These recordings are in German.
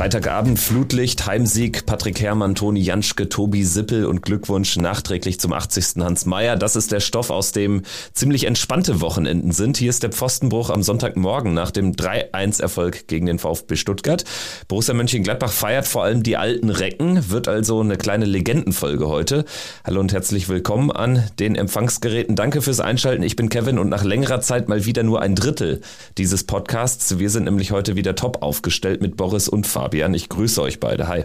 Freitagabend Flutlicht, Heimsieg, Patrick Herrmann, Toni Janschke, Tobi Sippel und Glückwunsch nachträglich zum 80. Hans Meyer. Das ist der Stoff, aus dem ziemlich entspannte Wochenenden sind. Hier ist der Pfostenbruch am Sonntagmorgen nach dem 3-1-Erfolg gegen den VfB Stuttgart. Borussia Mönchengladbach feiert vor allem die alten Recken, wird also eine kleine Legendenfolge heute. Hallo und herzlich willkommen an den Empfangsgeräten. Danke fürs Einschalten. Ich bin Kevin und nach längerer Zeit mal wieder nur ein Drittel dieses Podcasts. Wir sind nämlich heute wieder top aufgestellt mit Boris und Fabian. Fabian. Ich grüße euch beide. Hi.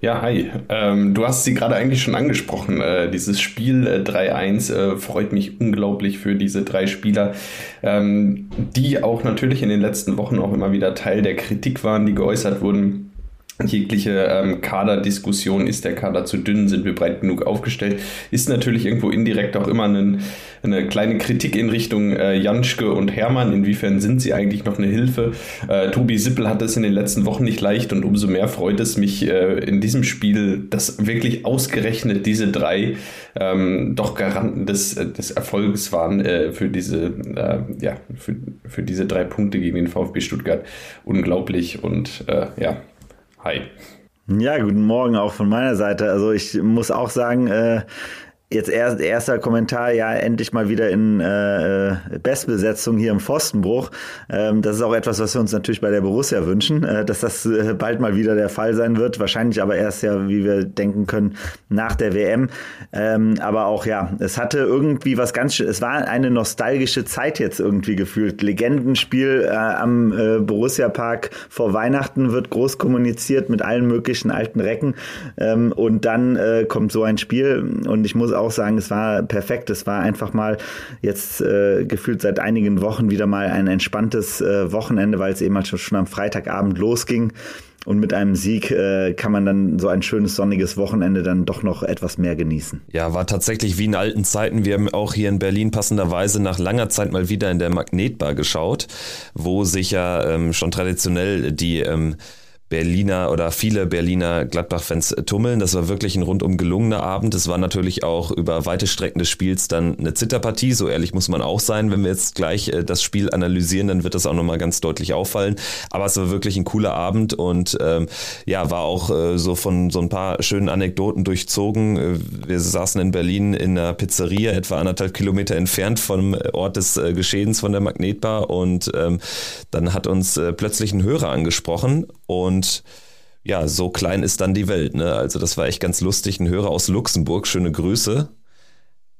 Ja, hi. Ähm, du hast sie gerade eigentlich schon angesprochen. Äh, dieses Spiel äh, 3-1 äh, freut mich unglaublich für diese drei Spieler, ähm, die auch natürlich in den letzten Wochen auch immer wieder Teil der Kritik waren, die geäußert wurden jegliche ähm, Kaderdiskussion, ist der Kader zu dünn, sind wir breit genug aufgestellt, ist natürlich irgendwo indirekt auch immer einen, eine kleine Kritik in Richtung äh, Janschke und Hermann. Inwiefern sind sie eigentlich noch eine Hilfe? Äh, Tobi Sippel hat es in den letzten Wochen nicht leicht und umso mehr freut es mich äh, in diesem Spiel, dass wirklich ausgerechnet diese drei ähm, doch Garanten des, des Erfolgs waren äh, für diese äh, ja für, für diese drei Punkte gegen den VfB Stuttgart. Unglaublich und äh, ja, Hi. Ja, guten Morgen auch von meiner Seite. Also ich muss auch sagen, äh, Jetzt erst, erster Kommentar, ja, endlich mal wieder in äh, äh, Bestbesetzung hier im Pfostenbruch. Ähm, das ist auch etwas, was wir uns natürlich bei der Borussia wünschen, äh, dass das äh, bald mal wieder der Fall sein wird. Wahrscheinlich aber erst ja, wie wir denken können, nach der WM. Ähm, aber auch ja, es hatte irgendwie was ganz, es war eine nostalgische Zeit jetzt irgendwie gefühlt. Legendenspiel äh, am äh, Borussia Park vor Weihnachten wird groß kommuniziert mit allen möglichen alten Recken. Ähm, und dann kommt so ein Spiel und ich muss auch sagen, es war perfekt. Es war einfach mal jetzt äh, gefühlt seit einigen Wochen wieder mal ein entspanntes äh, Wochenende, weil es eben halt schon am Freitagabend losging. Und mit einem Sieg äh, kann man dann so ein schönes sonniges Wochenende dann doch noch etwas mehr genießen. Ja, war tatsächlich wie in alten Zeiten. Wir haben auch hier in Berlin passenderweise nach langer Zeit mal wieder in der Magnetbar geschaut, wo sich ja ähm, schon traditionell die ähm, Berliner oder viele Berliner Gladbach-Fans tummeln. Das war wirklich ein rundum gelungener Abend. Es war natürlich auch über weite Strecken des Spiels dann eine Zitterpartie. So ehrlich muss man auch sein. Wenn wir jetzt gleich äh, das Spiel analysieren, dann wird das auch nochmal ganz deutlich auffallen. Aber es war wirklich ein cooler Abend und ähm, ja, war auch äh, so von so ein paar schönen Anekdoten durchzogen. Äh, wir saßen in Berlin in einer Pizzeria, etwa anderthalb Kilometer entfernt vom Ort des äh, Geschehens von der Magnetbar und ähm, dann hat uns äh, plötzlich ein Hörer angesprochen und ja, so klein ist dann die Welt. Ne? Also das war echt ganz lustig. Ein Hörer aus Luxemburg, schöne Grüße.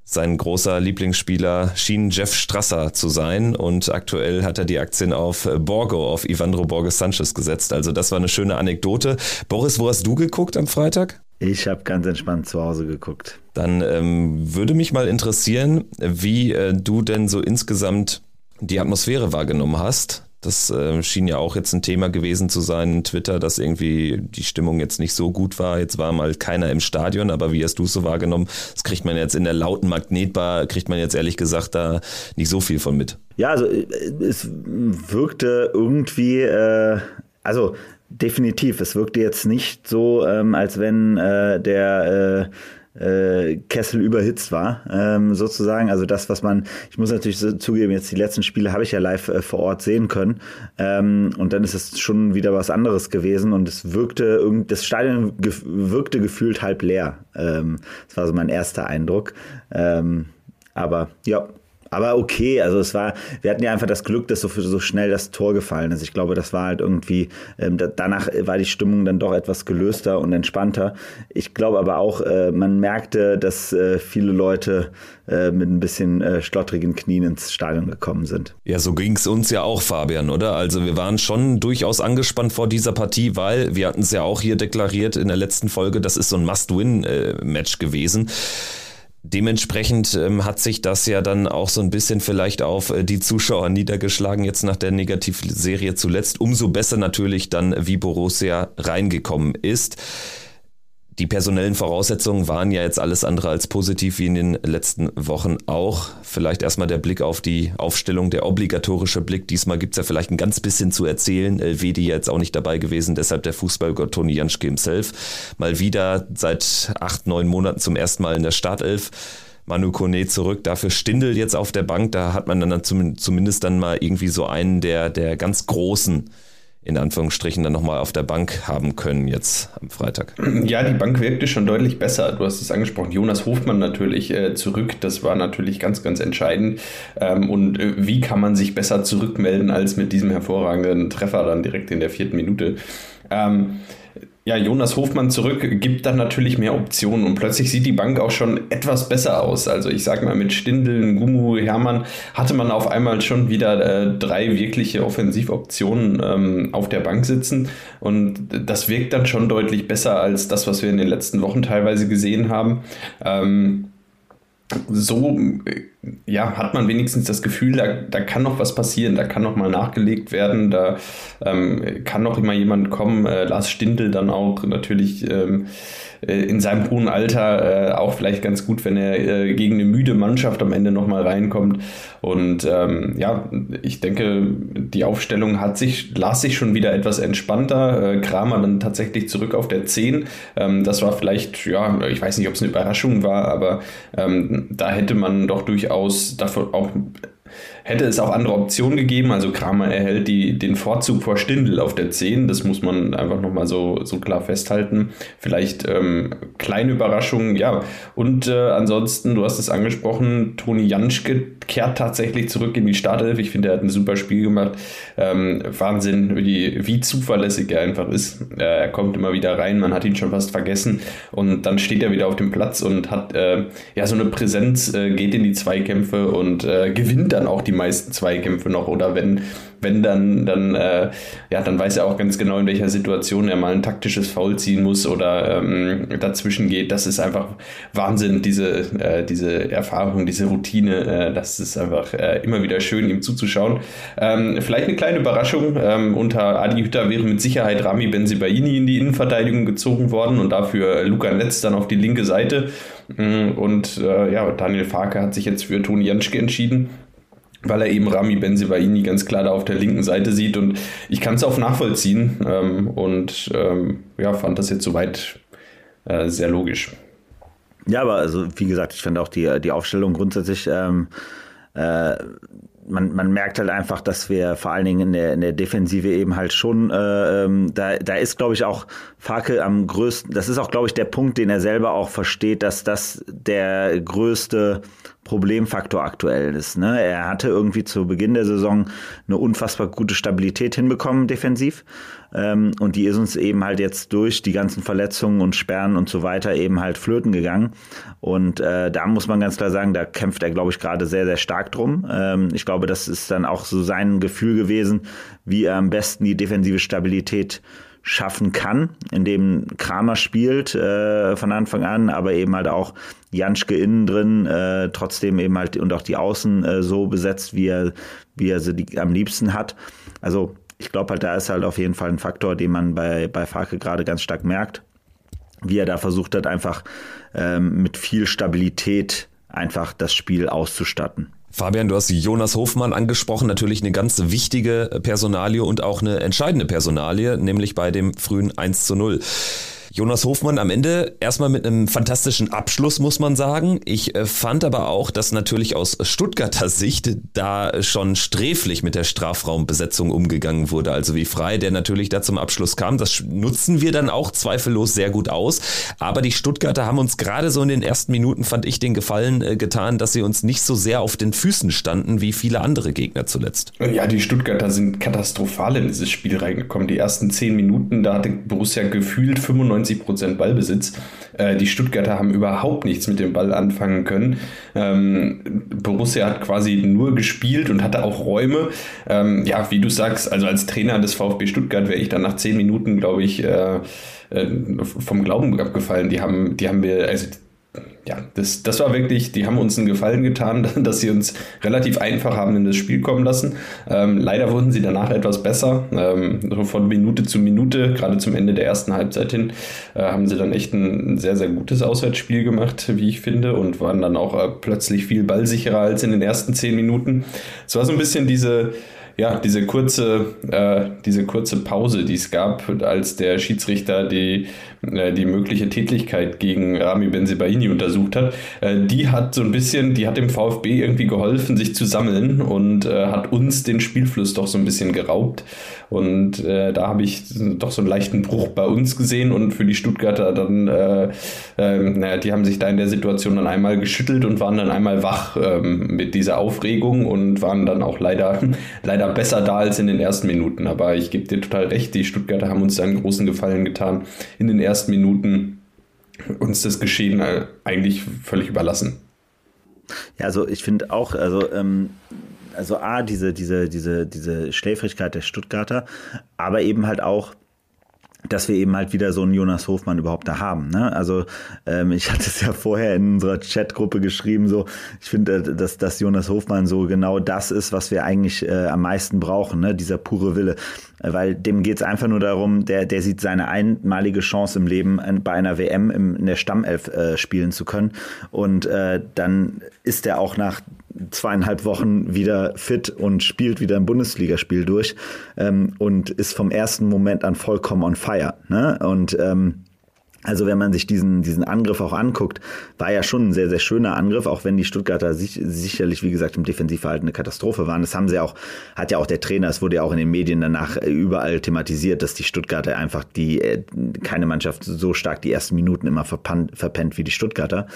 Sein großer Lieblingsspieler schien Jeff Strasser zu sein und aktuell hat er die Aktien auf Borgo, auf Ivandro Borges Sanchez gesetzt. Also das war eine schöne Anekdote. Boris, wo hast du geguckt am Freitag? Ich habe ganz entspannt zu Hause geguckt. Dann ähm, würde mich mal interessieren, wie äh, du denn so insgesamt die Atmosphäre wahrgenommen hast. Das äh, schien ja auch jetzt ein Thema gewesen zu sein, Twitter, dass irgendwie die Stimmung jetzt nicht so gut war. Jetzt war mal keiner im Stadion, aber wie hast du es so wahrgenommen? Das kriegt man jetzt in der lauten Magnetbar, kriegt man jetzt ehrlich gesagt da nicht so viel von mit. Ja, also äh, es wirkte irgendwie, äh, also definitiv, es wirkte jetzt nicht so, ähm, als wenn äh, der äh, Kessel überhitzt war, ähm, sozusagen. Also das, was man, ich muss natürlich zugeben, jetzt die letzten Spiele habe ich ja live äh, vor Ort sehen können. Ähm, und dann ist es schon wieder was anderes gewesen und es wirkte, das Stadion wirkte gefühlt halb leer. Ähm, das war so mein erster Eindruck. Aber ja, aber okay, also es war, wir hatten ja einfach das Glück, dass so, so schnell das Tor gefallen ist. Ich glaube, das war halt irgendwie, ähm, da, danach war die Stimmung dann doch etwas gelöster und entspannter. Ich glaube aber auch, äh, man merkte, dass äh, viele Leute äh, mit ein bisschen äh, schlottrigen Knien ins Stadion gekommen sind. Ja, so ging es uns ja auch, Fabian, oder? Also wir waren schon durchaus angespannt vor dieser Partie, weil wir hatten es ja auch hier deklariert in der letzten Folge, das ist so ein Must-Win-Match äh, gewesen. Dementsprechend ähm, hat sich das ja dann auch so ein bisschen vielleicht auf äh, die Zuschauer niedergeschlagen, jetzt nach der Negativserie zuletzt. Umso besser natürlich dann, wie Borussia reingekommen ist. Die personellen Voraussetzungen waren ja jetzt alles andere als positiv wie in den letzten Wochen auch. Vielleicht erstmal der Blick auf die Aufstellung, der obligatorische Blick. Diesmal gibt es ja vielleicht ein ganz bisschen zu erzählen. Elvedi jetzt auch nicht dabei gewesen, deshalb der Fußballgott Toni Janschke himself. Mal wieder seit acht, neun Monaten zum ersten Mal in der Startelf. Manu Kone zurück, dafür Stindel jetzt auf der Bank. Da hat man dann zumindest dann mal irgendwie so einen der, der ganz großen in Anführungsstrichen dann nochmal auf der Bank haben können jetzt am Freitag. Ja, die Bank wirkte schon deutlich besser. Du hast es angesprochen. Jonas Hofmann natürlich äh, zurück. Das war natürlich ganz, ganz entscheidend. Ähm, und äh, wie kann man sich besser zurückmelden als mit diesem hervorragenden Treffer dann direkt in der vierten Minute? Ähm, ja, Jonas Hofmann zurück gibt dann natürlich mehr Optionen und plötzlich sieht die Bank auch schon etwas besser aus. Also ich sag mal, mit Stindl, Gumu, Hermann hatte man auf einmal schon wieder äh, drei wirkliche Offensivoptionen ähm, auf der Bank sitzen und das wirkt dann schon deutlich besser als das, was wir in den letzten Wochen teilweise gesehen haben. Ähm, so ja, hat man wenigstens das Gefühl, da, da kann noch was passieren, da kann noch mal nachgelegt werden, da ähm, kann noch immer jemand kommen, äh, Lars Stindl dann auch natürlich ähm, äh, in seinem hohen Alter äh, auch vielleicht ganz gut, wenn er äh, gegen eine müde Mannschaft am Ende nochmal reinkommt. Und ähm, ja, ich denke, die Aufstellung hat sich, las sich schon wieder etwas entspannter. Äh, Kramer dann tatsächlich zurück auf der 10. Ähm, das war vielleicht, ja, ich weiß nicht, ob es eine Überraschung war, aber ähm, da hätte man doch durchaus davon auch hätte es auch andere Optionen gegeben. Also Kramer erhält die, den Vorzug vor Stindl auf der 10. Das muss man einfach nochmal so, so klar festhalten. Vielleicht ähm, kleine Überraschungen, ja. Und äh, ansonsten, du hast es angesprochen, Toni Janschke kehrt tatsächlich zurück in die Startelf. Ich finde, er hat ein super Spiel gemacht. Ähm, Wahnsinn, wie, wie zuverlässig er einfach ist. Äh, er kommt immer wieder rein, man hat ihn schon fast vergessen. Und dann steht er wieder auf dem Platz und hat äh, ja so eine Präsenz, äh, geht in die Zweikämpfe und äh, gewinnt dann auch die meisten Zweikämpfe noch oder wenn, wenn dann, dann, äh, ja, dann weiß er auch ganz genau, in welcher Situation er mal ein taktisches Foul ziehen muss oder ähm, dazwischen geht. Das ist einfach Wahnsinn, diese, äh, diese Erfahrung, diese Routine. Äh, das ist einfach äh, immer wieder schön, ihm zuzuschauen. Ähm, vielleicht eine kleine Überraschung. Ähm, unter Adi Hütter wäre mit Sicherheit Rami Benzibaini in die Innenverteidigung gezogen worden und dafür Luca Netz dann auf die linke Seite. Mm, und äh, ja, Daniel Farke hat sich jetzt für Toni Janschke entschieden weil er eben Rami Benzibaini ganz klar da auf der linken Seite sieht und ich kann es auch nachvollziehen ähm, und ähm, ja, fand das jetzt soweit äh, sehr logisch. Ja, aber also wie gesagt, ich finde auch die, die Aufstellung grundsätzlich ähm, äh, man, man merkt halt einfach, dass wir vor allen Dingen in der, in der Defensive eben halt schon, äh, ähm, da, da ist, glaube ich, auch Farke am größten, das ist auch, glaube ich, der Punkt, den er selber auch versteht, dass das der größte Problemfaktor aktuell ist. Ne? Er hatte irgendwie zu Beginn der Saison eine unfassbar gute Stabilität hinbekommen defensiv ähm, und die ist uns eben halt jetzt durch die ganzen Verletzungen und Sperren und so weiter eben halt flöten gegangen und äh, da muss man ganz klar sagen, da kämpft er, glaube ich, gerade sehr, sehr stark drum. Ähm, ich glaube, das ist dann auch so sein Gefühl gewesen, wie er am besten die defensive Stabilität schaffen kann, indem Kramer spielt äh, von Anfang an, aber eben halt auch Janschke innen drin, äh, trotzdem eben halt und auch die Außen äh, so besetzt, wie er, wie er sie die, am liebsten hat. Also ich glaube halt, da ist halt auf jeden Fall ein Faktor, den man bei, bei Farke gerade ganz stark merkt, wie er da versucht hat, einfach ähm, mit viel Stabilität einfach das Spiel auszustatten. Fabian, du hast Jonas Hofmann angesprochen, natürlich eine ganz wichtige Personalie und auch eine entscheidende Personalie, nämlich bei dem frühen 1 zu 0. Jonas Hofmann am Ende erstmal mit einem fantastischen Abschluss, muss man sagen. Ich äh, fand aber auch, dass natürlich aus Stuttgarter Sicht da schon sträflich mit der Strafraumbesetzung umgegangen wurde. Also wie frei der natürlich da zum Abschluss kam. Das nutzen wir dann auch zweifellos sehr gut aus. Aber die Stuttgarter haben uns gerade so in den ersten Minuten, fand ich, den Gefallen äh, getan, dass sie uns nicht so sehr auf den Füßen standen wie viele andere Gegner zuletzt. Ja, die Stuttgarter sind katastrophal in dieses Spiel reingekommen. Die ersten zehn Minuten, da hatte Borussia gefühlt 95 90 Ballbesitz. Äh, die Stuttgarter haben überhaupt nichts mit dem Ball anfangen können. Ähm, Borussia hat quasi nur gespielt und hatte auch Räume. Ähm, ja, wie du sagst, also als Trainer des VfB Stuttgart wäre ich dann nach zehn Minuten, glaube ich, äh, äh, vom Glauben abgefallen. Die haben, die haben wir, also ja, das, das war wirklich, die haben uns einen Gefallen getan, dass sie uns relativ einfach haben in das Spiel kommen lassen. Ähm, leider wurden sie danach etwas besser. Ähm, von Minute zu Minute, gerade zum Ende der ersten Halbzeit hin, äh, haben sie dann echt ein, sehr, sehr gutes Auswärtsspiel gemacht, wie ich finde, und waren dann auch äh, plötzlich viel ballsicherer als in den ersten zehn Minuten. Es war so ein bisschen diese ja, diese kurze, äh, diese kurze Pause, die es gab, als der Schiedsrichter die, die mögliche Tätigkeit gegen Rami Benzebaini untersucht hat, äh, die hat so ein bisschen, die hat dem VfB irgendwie geholfen, sich zu sammeln und äh, hat uns den Spielfluss doch so ein bisschen geraubt. Und äh, da habe ich doch so einen leichten Bruch bei uns gesehen und für die Stuttgarter dann, äh, äh, naja, die haben sich da in der Situation dann einmal geschüttelt und waren dann einmal wach ähm, mit dieser Aufregung und waren dann auch leider, leider besser da als in den ersten Minuten. Aber ich gebe dir total recht, die Stuttgarter haben uns da einen großen Gefallen getan in den ersten Minuten uns das Geschehen äh, eigentlich völlig überlassen. Ja, also ich finde auch, also ähm, also A, diese, diese, diese, diese Schläfrigkeit der Stuttgarter, aber eben halt auch dass wir eben halt wieder so einen Jonas Hofmann überhaupt da haben. Ne? Also ähm, ich hatte es ja vorher in unserer Chatgruppe geschrieben, so ich finde, äh, dass, dass Jonas Hofmann so genau das ist, was wir eigentlich äh, am meisten brauchen, ne? dieser pure Wille. Weil dem geht es einfach nur darum, der, der sieht seine einmalige Chance im Leben, bei einer WM im, in der Stammelf äh, spielen zu können. Und äh, dann ist er auch nach zweieinhalb Wochen wieder fit und spielt wieder ein Bundesligaspiel durch ähm, und ist vom ersten Moment an vollkommen on fire. Ne? Und ähm, also wenn man sich diesen, diesen Angriff auch anguckt, war ja schon ein sehr, sehr schöner Angriff, auch wenn die Stuttgarter sich, sicherlich, wie gesagt, im Defensivverhalten eine Katastrophe waren. Das haben sie auch, hat ja auch der Trainer, es wurde ja auch in den Medien danach überall thematisiert, dass die Stuttgarter einfach die, äh, keine Mannschaft so stark die ersten Minuten immer verpennt, verpennt wie die Stuttgarter.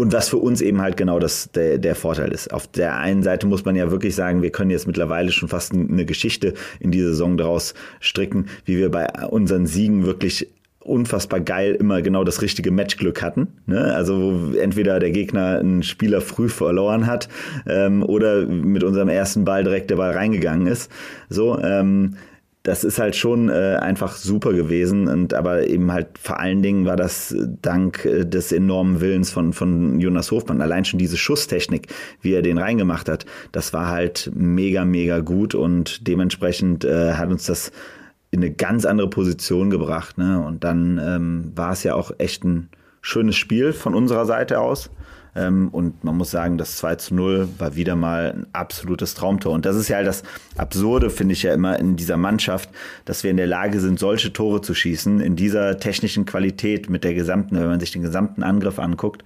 Und was für uns eben halt genau das der, der Vorteil ist. Auf der einen Seite muss man ja wirklich sagen, wir können jetzt mittlerweile schon fast eine Geschichte in die Saison daraus stricken, wie wir bei unseren Siegen wirklich unfassbar geil immer genau das richtige Matchglück hatten. Ne? Also wo entweder der Gegner einen Spieler früh verloren hat ähm, oder mit unserem ersten Ball direkt der Ball reingegangen ist. So, ähm, das ist halt schon äh, einfach super gewesen und aber eben halt vor allen Dingen war das dank äh, des enormen Willens von von Jonas Hofmann. Allein schon diese Schusstechnik wie er den reingemacht hat das war halt mega mega gut und dementsprechend äh, hat uns das in eine ganz andere Position gebracht ne? Und dann ähm, war es ja auch echt ein schönes Spiel von unserer Seite aus und man muss sagen, das 2 zu 0 war wieder mal ein absolutes Traumtor. Und das ist ja halt das Absurde, finde ich ja immer in dieser Mannschaft, dass wir in der Lage sind, solche Tore zu schießen, in dieser technischen Qualität mit der gesamten, wenn man sich den gesamten Angriff anguckt.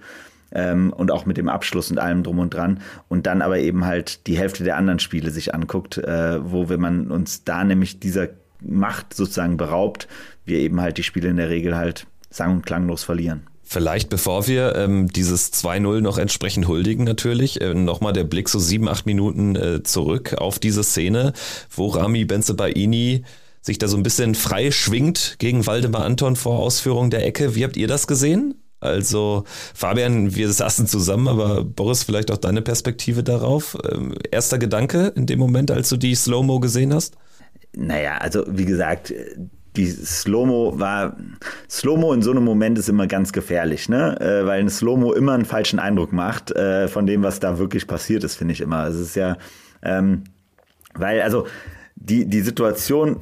Ähm, und auch mit dem Abschluss und allem drum und dran und dann aber eben halt die Hälfte der anderen Spiele sich anguckt, äh, wo wenn man uns da nämlich dieser Macht sozusagen beraubt, wir eben halt die Spiele in der Regel halt sang- und klanglos verlieren. Vielleicht bevor wir ähm, dieses 2-0 noch entsprechend huldigen natürlich, äh, nochmal der Blick so sieben, acht Minuten äh, zurück auf diese Szene, wo Rami Benzebaini sich da so ein bisschen frei schwingt gegen Waldemar Anton vor Ausführung der Ecke. Wie habt ihr das gesehen? Also Fabian, wir saßen zusammen, aber Boris, vielleicht auch deine Perspektive darauf. Ähm, erster Gedanke in dem Moment, als du die Slow-Mo gesehen hast? Naja, also wie gesagt, die Slow-Mo war, Slow-Mo in so einem Moment ist immer ganz gefährlich, ne? Äh, weil ein Slow-Mo immer einen falschen Eindruck macht äh, von dem, was da wirklich passiert ist, finde ich immer. Es ist ja, ähm, weil, also die, die Situation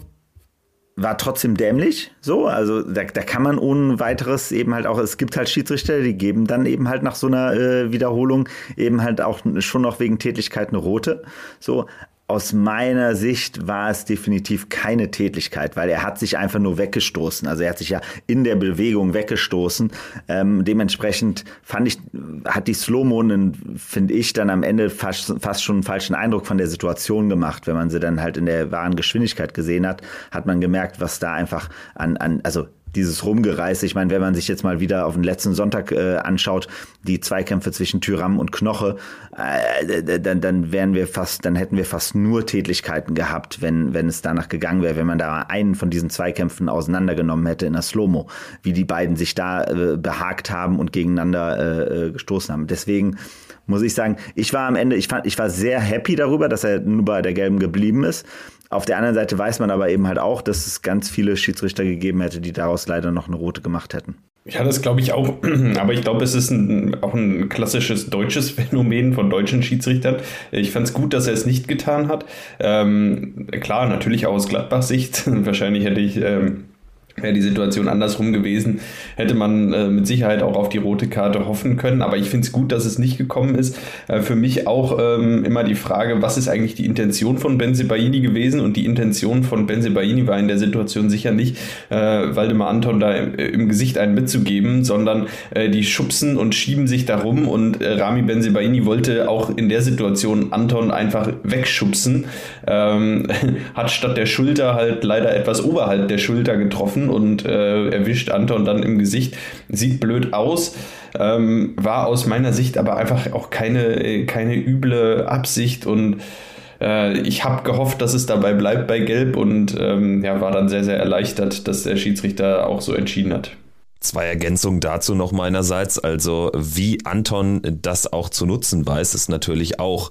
war trotzdem dämlich, so, also da, da kann man ohne weiteres eben halt auch, es gibt halt Schiedsrichter, die geben dann eben halt nach so einer äh, Wiederholung eben halt auch schon noch wegen Tätigkeit eine rote, so, aus meiner Sicht war es definitiv keine Tätigkeit, weil er hat sich einfach nur weggestoßen. Also er hat sich ja in der Bewegung weggestoßen. Ähm, dementsprechend fand ich, hat die Slow-Mo, finde ich, dann am Ende fast, fast schon einen falschen Eindruck von der Situation gemacht. Wenn man sie dann halt in der wahren Geschwindigkeit gesehen hat, hat man gemerkt, was da einfach an, an also dieses Rumgereise. Ich meine, wenn man sich jetzt mal wieder auf den letzten Sonntag äh, anschaut, die Zweikämpfe zwischen Tyram und Knoche, äh, dann, dann wären wir fast, dann hätten wir fast nur Tätlichkeiten gehabt, wenn, wenn es danach gegangen wäre, wenn man da einen von diesen Zweikämpfen auseinandergenommen hätte in der Slow-Mo, wie die beiden sich da äh, behagt haben und gegeneinander äh, äh gestoßen haben. Deswegen muss ich sagen, ich war am Ende, ich fand, ich war sehr happy darüber, dass er nur bei der Gelben geblieben ist. Auf der anderen Seite weiß man aber eben halt auch, dass es ganz viele Schiedsrichter gegeben hätte, die daraus leider noch eine rote gemacht hätten. Ja, das glaube ich auch. Aber ich glaube, es ist ein, auch ein klassisches deutsches Phänomen von deutschen Schiedsrichtern. Ich fand es gut, dass er es nicht getan hat. Ähm, klar, natürlich auch aus Gladbach-Sicht. Wahrscheinlich hätte ich ähm, wäre die Situation andersrum gewesen, hätte man äh, mit Sicherheit auch auf die rote Karte hoffen können. Aber ich finde es gut, dass es nicht gekommen ist. Äh, für mich auch ähm, immer die Frage, was ist eigentlich die Intention von Benzebaini gewesen? Und die Intention von Benzebaini war in der Situation sicher nicht, äh, Waldemar Anton da im, im Gesicht einen mitzugeben, sondern äh, die schubsen und schieben sich darum. Und äh, Rami Benzebaini wollte auch in der Situation Anton einfach wegschubsen. Ähm, hat statt der Schulter halt leider etwas oberhalb der Schulter getroffen und äh, erwischt Anton dann im Gesicht. Sieht blöd aus. Ähm, war aus meiner Sicht aber einfach auch keine, keine üble Absicht und äh, ich habe gehofft, dass es dabei bleibt bei Gelb und ähm, ja, war dann sehr, sehr erleichtert, dass der Schiedsrichter auch so entschieden hat. Zwei Ergänzungen dazu noch meinerseits. Also wie Anton das auch zu nutzen weiß, ist natürlich auch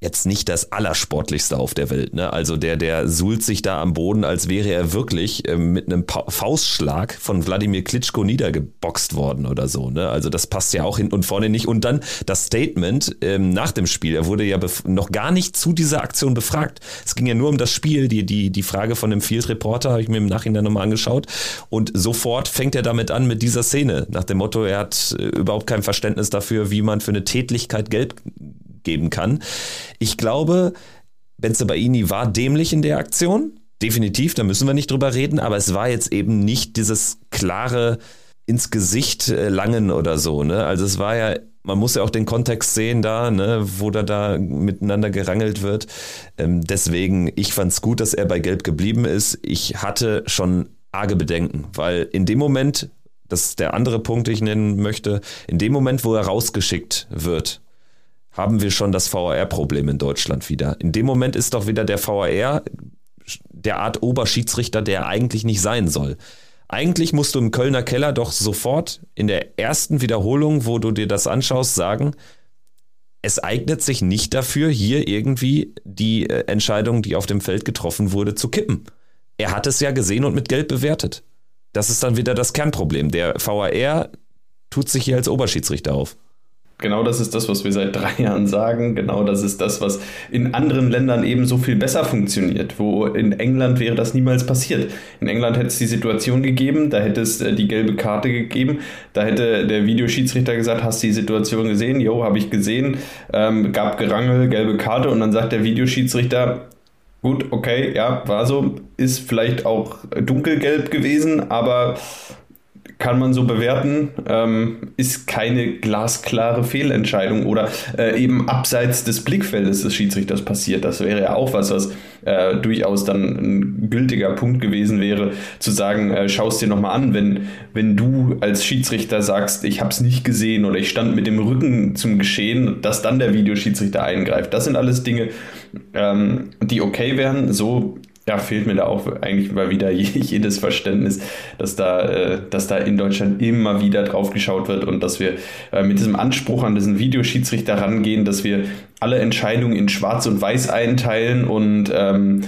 jetzt nicht das Allersportlichste auf der Welt. Ne? Also der, der suhlt sich da am Boden, als wäre er wirklich äh, mit einem pa Faustschlag von Wladimir Klitschko niedergeboxt worden oder so. Ne? Also das passt ja auch hinten und vorne nicht. Und dann das Statement ähm, nach dem Spiel. Er wurde ja noch gar nicht zu dieser Aktion befragt. Es ging ja nur um das Spiel. Die, die, die Frage von dem Field Reporter habe ich mir im Nachhinein nochmal angeschaut. Und sofort fängt er damit an mit dieser Szene. Nach dem Motto, er hat äh, überhaupt kein Verständnis dafür, wie man für eine Tätlichkeit Geld geben kann. Ich glaube, Benzebaini war dämlich in der Aktion. Definitiv, da müssen wir nicht drüber reden, aber es war jetzt eben nicht dieses klare ins Gesicht äh, langen oder so. Ne? Also es war ja, man muss ja auch den Kontext sehen da, ne, wo da da miteinander gerangelt wird. Ähm, deswegen, ich fand es gut, dass er bei Gelb geblieben ist. Ich hatte schon arge Bedenken, weil in dem Moment, das ist der andere Punkt, den ich nennen möchte, in dem Moment, wo er rausgeschickt wird, haben wir schon das VAR-Problem in Deutschland wieder. In dem Moment ist doch wieder der VAR der Art Oberschiedsrichter, der eigentlich nicht sein soll. Eigentlich musst du im Kölner Keller doch sofort in der ersten Wiederholung, wo du dir das anschaust, sagen, es eignet sich nicht dafür, hier irgendwie die äh, Entscheidung, die auf dem Feld getroffen wurde, zu kippen. Er hat es ja gesehen und mit Geld bewertet. Das ist dann wieder das Kernproblem. Der VAR tut sich hier als Oberschiedsrichter auf. Genau das ist das, was wir seit drei Jahren sagen. Genau das ist das, was in anderen Ländern eben so viel besser funktioniert. Wo in England wäre das niemals passiert. In England hätte es die Situation gegeben, da hätte es äh, die gelbe Karte gegeben, da hätte der Videoschiedsrichter gesagt, hast du die Situation gesehen? Jo, habe ich gesehen. Ähm, gab Gerangel, gelbe Karte und dann sagt der Videoschiedsrichter, gut, okay, ja, war so, ist vielleicht auch dunkelgelb gewesen, aber kann man so bewerten, ähm, ist keine glasklare Fehlentscheidung oder äh, eben abseits des Blickfeldes des Schiedsrichters passiert. Das wäre ja auch was, was äh, durchaus dann ein gültiger Punkt gewesen wäre, zu sagen, äh, schau es dir nochmal an, wenn, wenn du als Schiedsrichter sagst, ich habe es nicht gesehen oder ich stand mit dem Rücken zum Geschehen, dass dann der Videoschiedsrichter eingreift. Das sind alles Dinge, ähm, die okay wären. So ja, fehlt mir da auch eigentlich mal wieder jedes Verständnis, dass da, äh, dass da in Deutschland immer wieder drauf geschaut wird und dass wir äh, mit diesem Anspruch an diesen Videoschiedsrichter rangehen, dass wir alle Entscheidungen in Schwarz und Weiß einteilen und ähm,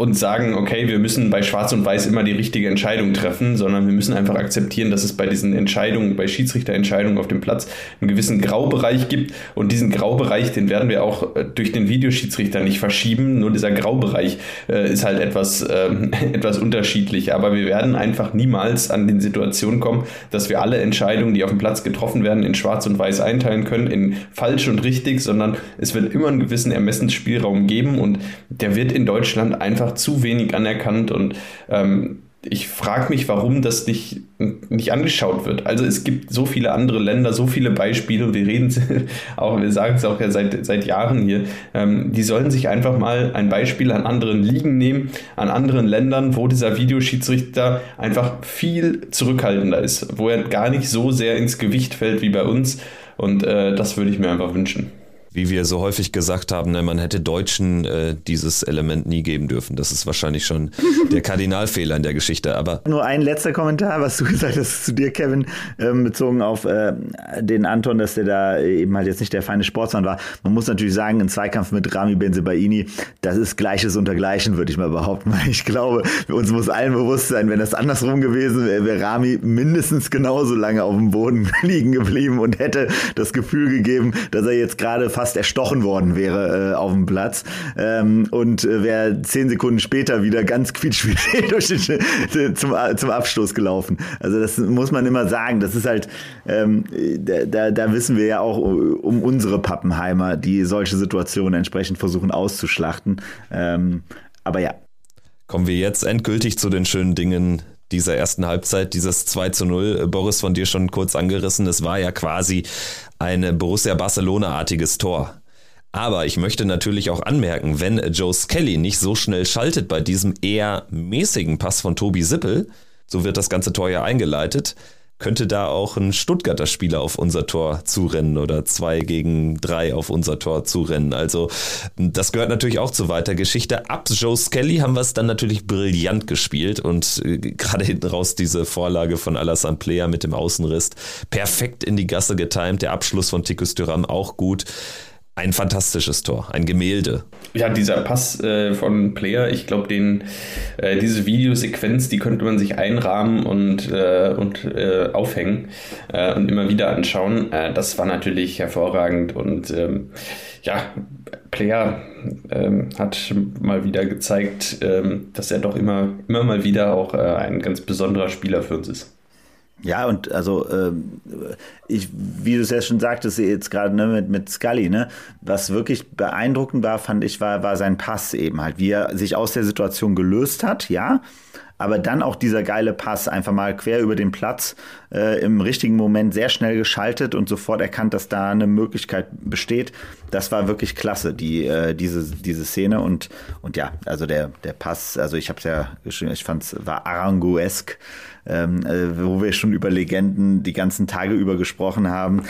und sagen, okay, wir müssen bei Schwarz und Weiß immer die richtige Entscheidung treffen, sondern wir müssen einfach akzeptieren, dass es bei diesen Entscheidungen, bei Schiedsrichterentscheidungen auf dem Platz einen gewissen Graubereich gibt. Und diesen Graubereich, den werden wir auch äh, durch den Videoschiedsrichter nicht verschieben, nur dieser Graubereich äh, ist halt etwas, äh, etwas unterschiedlich, aber wir werden einfach niemals an den Situationen kommen, dass wir alle Entscheidungen, die auf dem Platz getroffen werden, in Schwarz und Weiß einteilen können, in falsch und richtig, sondern es wird immer einen gewissen Ermessensspielraum geben. Und der wird in Deutschland einfach einfach zu wenig anerkannt und ähm, ich frage mich, warum das nicht, nicht angeschaut wird. Also es gibt so viele andere Länder, so viele Beispiele und wir reden auch, wir sagen es auch ja seit, seit Jahren hier, ähm, die sollen sich einfach mal ein Beispiel an anderen Ligen nehmen, an anderen Ländern, wo dieser Videoschiedsrichter einfach viel zurückhaltender ist, wo er gar nicht so sehr ins Gewicht fällt wie bei uns und äh, das würde ich mir einfach wünschen. Wie wir so häufig gesagt haben, ne, man hätte Deutschen äh, dieses Element nie geben dürfen. Das ist wahrscheinlich schon der Kardinalfehler in der Geschichte. Aber nur ein letzter Kommentar, was du gesagt hast zu dir, Kevin, ähm, bezogen auf äh, den Anton, dass der da eben halt jetzt nicht der feine Sportsmann war. Man muss natürlich sagen, ein Zweikampf mit Rami Benzebaini, das ist Gleiches unter Gleichen, würde ich mal behaupten. Ich glaube, uns muss allen bewusst sein, wenn das andersrum gewesen wäre, wäre Rami mindestens genauso lange auf dem Boden liegen geblieben und hätte das Gefühl gegeben, dass er jetzt gerade fast erstochen worden wäre äh, auf dem Platz ähm, und äh, wäre zehn Sekunden später wieder ganz quietschfidel zum, zum Abstoß gelaufen. Also das muss man immer sagen. Das ist halt, ähm, da, da wissen wir ja auch um unsere Pappenheimer, die solche Situationen entsprechend versuchen auszuschlachten. Ähm, aber ja. Kommen wir jetzt endgültig zu den schönen Dingen dieser ersten Halbzeit, dieses 2 zu 0. Boris von dir schon kurz angerissen. Es war ja quasi ein Borussia Barcelona-artiges Tor. Aber ich möchte natürlich auch anmerken, wenn Joe Skelly nicht so schnell schaltet bei diesem eher mäßigen Pass von Tobi Sippel, so wird das ganze Tor ja eingeleitet, könnte da auch ein Stuttgarter Spieler auf unser Tor zurennen oder zwei gegen drei auf unser Tor zurennen. Also das gehört natürlich auch zur Weitergeschichte. Ab Joe Skelly haben wir es dann natürlich brillant gespielt und äh, gerade hinten raus diese Vorlage von Alassane Player mit dem Außenriss perfekt in die Gasse getimt. Der Abschluss von Tikus Thuram auch gut ein fantastisches Tor, ein Gemälde. Ja, dieser Pass äh, von Player, ich glaube, den äh, diese Videosequenz, die könnte man sich einrahmen und, äh, und äh, aufhängen äh, und immer wieder anschauen. Äh, das war natürlich hervorragend und ähm, ja, Player ähm, hat mal wieder gezeigt, ähm, dass er doch immer, immer mal wieder auch ein ganz besonderer Spieler für uns ist. Ja, und also ähm, ich, wie du es ja schon sagtest, jetzt gerade ne, mit, mit Scully, ne, was wirklich beeindruckend war, fand ich, war, war sein Pass eben halt, wie er sich aus der Situation gelöst hat, ja, aber dann auch dieser geile Pass, einfach mal quer über den Platz, äh, im richtigen Moment sehr schnell geschaltet und sofort erkannt, dass da eine Möglichkeit besteht. Das war wirklich klasse, die, äh, diese, diese Szene. Und, und ja, also der, der Pass, also ich habe es ja geschrieben, ich fand es war Aranguesk ähm, äh, wo wir schon über Legenden die ganzen Tage über gesprochen haben.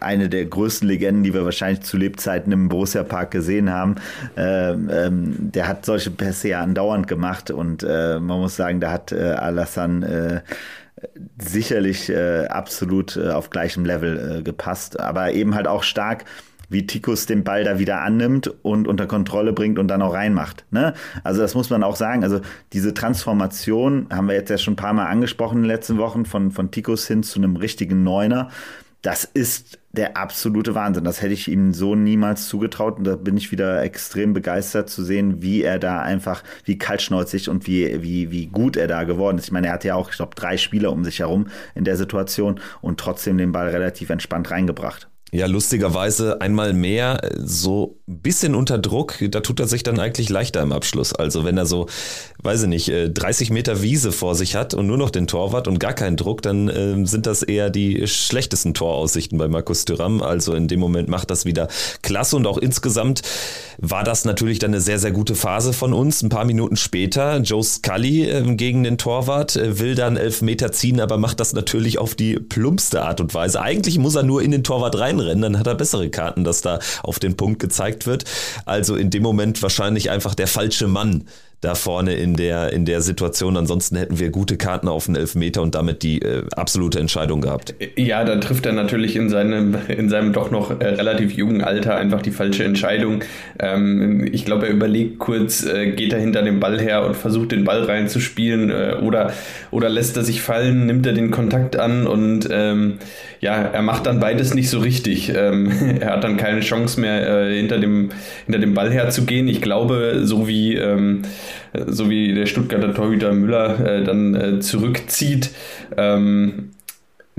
Eine der größten Legenden, die wir wahrscheinlich zu Lebzeiten im Borussia Park gesehen haben. Ähm, ähm, der hat solche Pässe ja andauernd gemacht und äh, man muss sagen, da hat äh, Alassane äh, sicherlich äh, absolut äh, auf gleichem Level gepasst, aber eben halt auch stark wie Tikus den Ball da wieder annimmt und unter Kontrolle bringt und dann auch reinmacht. Ne? Also das muss man auch sagen. Also diese Transformation haben wir jetzt ja schon ein paar Mal angesprochen in den letzten Wochen von, von Tikus hin zu einem richtigen Neuner. Das ist der absolute Wahnsinn. Das hätte ich ihm so niemals zugetraut. Und da bin ich wieder extrem begeistert zu sehen, wie er da einfach, wie kaltschnäuzig und wie, wie, wie gut er da geworden ist. Ich meine, er hatte ja auch, ich glaube, drei Spieler um sich herum in der Situation und trotzdem den Ball relativ entspannt reingebracht. Ja, lustigerweise einmal mehr so ein bisschen unter Druck, da tut er sich dann eigentlich leichter im Abschluss. Also wenn er so, weiß ich nicht, 30 äh, Meter Wiese vor sich hat und nur noch den Torwart und gar keinen Druck, dann äh, sind das eher die schlechtesten Toraussichten bei Markus Thüram. Also in dem Moment macht das wieder klasse und auch insgesamt war das natürlich dann eine sehr, sehr gute Phase von uns. Ein paar Minuten später, Joe Scully äh, gegen den Torwart äh, will dann elf Meter ziehen, aber macht das natürlich auf die plumpste Art und Weise. Eigentlich muss er nur in den Torwart rein reinrennen, dann hat er bessere Karten, dass da auf den Punkt gezeigt wird. Also in dem Moment wahrscheinlich einfach der falsche Mann da vorne in der, in der Situation. Ansonsten hätten wir gute Karten auf den Elfmeter und damit die äh, absolute Entscheidung gehabt. Ja, da trifft er natürlich in seinem, in seinem doch noch äh, relativ jungen Alter einfach die falsche Entscheidung. Ähm, ich glaube, er überlegt kurz, äh, geht er hinter dem Ball her und versucht den Ball reinzuspielen äh, oder, oder lässt er sich fallen, nimmt er den Kontakt an und ähm, ja, er macht dann beides nicht so richtig. Ähm, er hat dann keine Chance mehr, äh, hinter, dem, hinter dem Ball herzugehen. Ich glaube, so wie ähm, so wie der Stuttgarter Torhüter Müller äh, dann äh, zurückzieht. Ähm,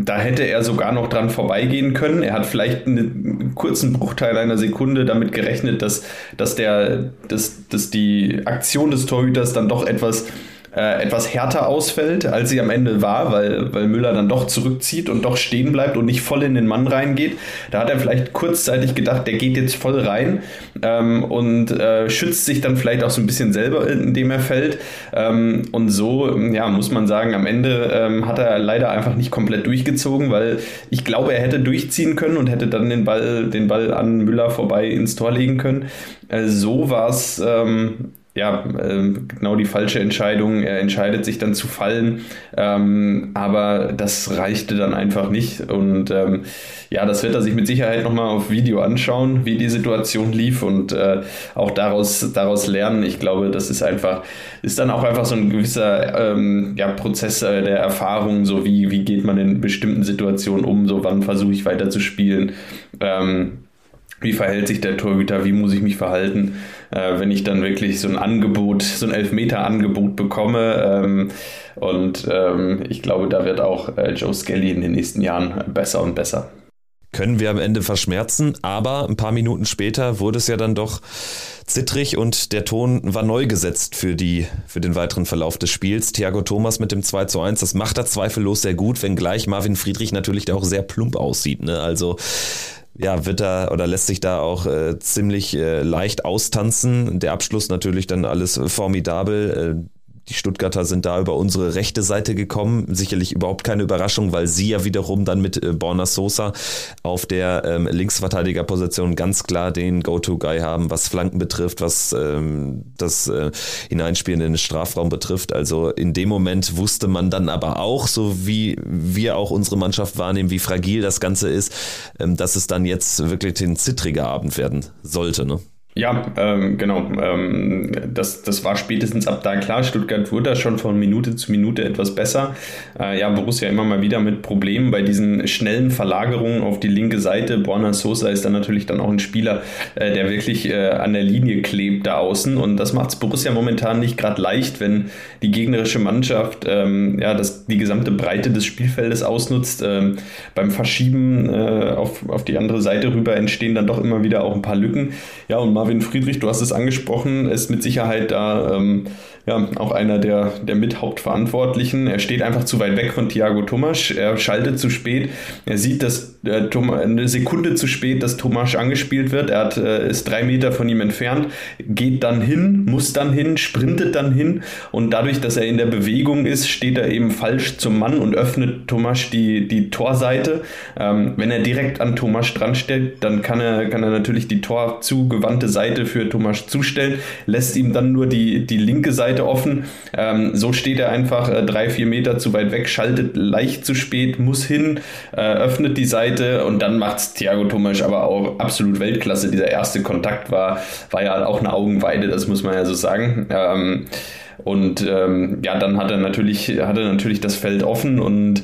da hätte er sogar noch dran vorbeigehen können. Er hat vielleicht einen kurzen Bruchteil einer Sekunde damit gerechnet, dass, dass, der, dass, dass die Aktion des Torhüters dann doch etwas äh, etwas härter ausfällt, als sie am Ende war, weil, weil Müller dann doch zurückzieht und doch stehen bleibt und nicht voll in den Mann reingeht. Da hat er vielleicht kurzzeitig gedacht, der geht jetzt voll rein ähm, und äh, schützt sich dann vielleicht auch so ein bisschen selber, indem er fällt. Ähm, und so, ja, muss man sagen, am Ende ähm, hat er leider einfach nicht komplett durchgezogen, weil ich glaube, er hätte durchziehen können und hätte dann den Ball, den Ball an Müller vorbei ins Tor legen können. Äh, so war es ähm, ja, äh, genau die falsche Entscheidung. Er entscheidet sich dann zu fallen, ähm, aber das reichte dann einfach nicht. Und ähm, ja, das wird er sich mit Sicherheit nochmal auf Video anschauen, wie die Situation lief und äh, auch daraus, daraus lernen. Ich glaube, das ist einfach, ist dann auch einfach so ein gewisser ähm, ja, Prozess äh, der Erfahrung, so wie, wie geht man in bestimmten Situationen um, so wann versuche ich weiter zu spielen. Ähm, wie verhält sich der Torhüter, wie muss ich mich verhalten, äh, wenn ich dann wirklich so ein Angebot, so ein Elfmeter-Angebot bekomme. Ähm, und ähm, ich glaube, da wird auch äh, Joe Skelly in den nächsten Jahren besser und besser. Können wir am Ende verschmerzen, aber ein paar Minuten später wurde es ja dann doch zittrig und der Ton war neu gesetzt für, die, für den weiteren Verlauf des Spiels. Thiago Thomas mit dem 2 zu 1, das macht er zweifellos sehr gut, wenngleich Marvin Friedrich natürlich auch sehr plump aussieht. Ne? Also ja, wird da oder lässt sich da auch äh, ziemlich äh, leicht austanzen. Der Abschluss natürlich dann alles formidabel. Die Stuttgarter sind da über unsere rechte Seite gekommen. Sicherlich überhaupt keine Überraschung, weil sie ja wiederum dann mit äh, Borna Sosa auf der ähm, Linksverteidigerposition ganz klar den Go-To-Guy haben, was Flanken betrifft, was ähm, das äh, Hineinspielen in den Strafraum betrifft. Also in dem Moment wusste man dann aber auch, so wie wir auch unsere Mannschaft wahrnehmen, wie fragil das Ganze ist, ähm, dass es dann jetzt wirklich ein zittriger Abend werden sollte. Ne? Ja, ähm, genau. Ähm, das, das war spätestens ab da klar. Stuttgart wurde da schon von Minute zu Minute etwas besser. Äh, ja, Borussia immer mal wieder mit Problemen bei diesen schnellen Verlagerungen auf die linke Seite. Borna Sosa ist dann natürlich dann auch ein Spieler, äh, der wirklich äh, an der Linie klebt da außen. Und das macht es Borussia momentan nicht gerade leicht, wenn die gegnerische Mannschaft ähm, ja, das, die gesamte Breite des Spielfeldes ausnutzt. Ähm, beim Verschieben äh, auf, auf die andere Seite rüber entstehen dann doch immer wieder auch ein paar Lücken. Ja, und Marvin Friedrich, du hast es angesprochen, ist mit Sicherheit da ähm, ja, auch einer der, der Mithauptverantwortlichen. Er steht einfach zu weit weg von Thiago Tomasch. Er schaltet zu spät. Er sieht, dass äh, eine Sekunde zu spät, dass Tomasch angespielt wird. Er hat, äh, ist drei Meter von ihm entfernt, geht dann hin, muss dann hin, sprintet dann hin und dadurch, dass er in der Bewegung ist, steht er eben falsch zum Mann und öffnet Tomasch die, die Torseite. Ähm, wenn er direkt an Tomasch dran stellt, dann kann er, kann er natürlich die torzugewandte Seite für Tomasch zustellen, lässt ihm dann nur die, die linke Seite offen. Ähm, so steht er einfach äh, drei, vier Meter zu weit weg, schaltet leicht zu spät, muss hin, äh, öffnet die Seite und dann macht es Thiago Tomasch aber auch absolut Weltklasse. Dieser erste Kontakt war, war ja auch eine Augenweide, das muss man ja so sagen. Ähm, und ähm, ja, dann hat er natürlich, hat er natürlich das Feld offen und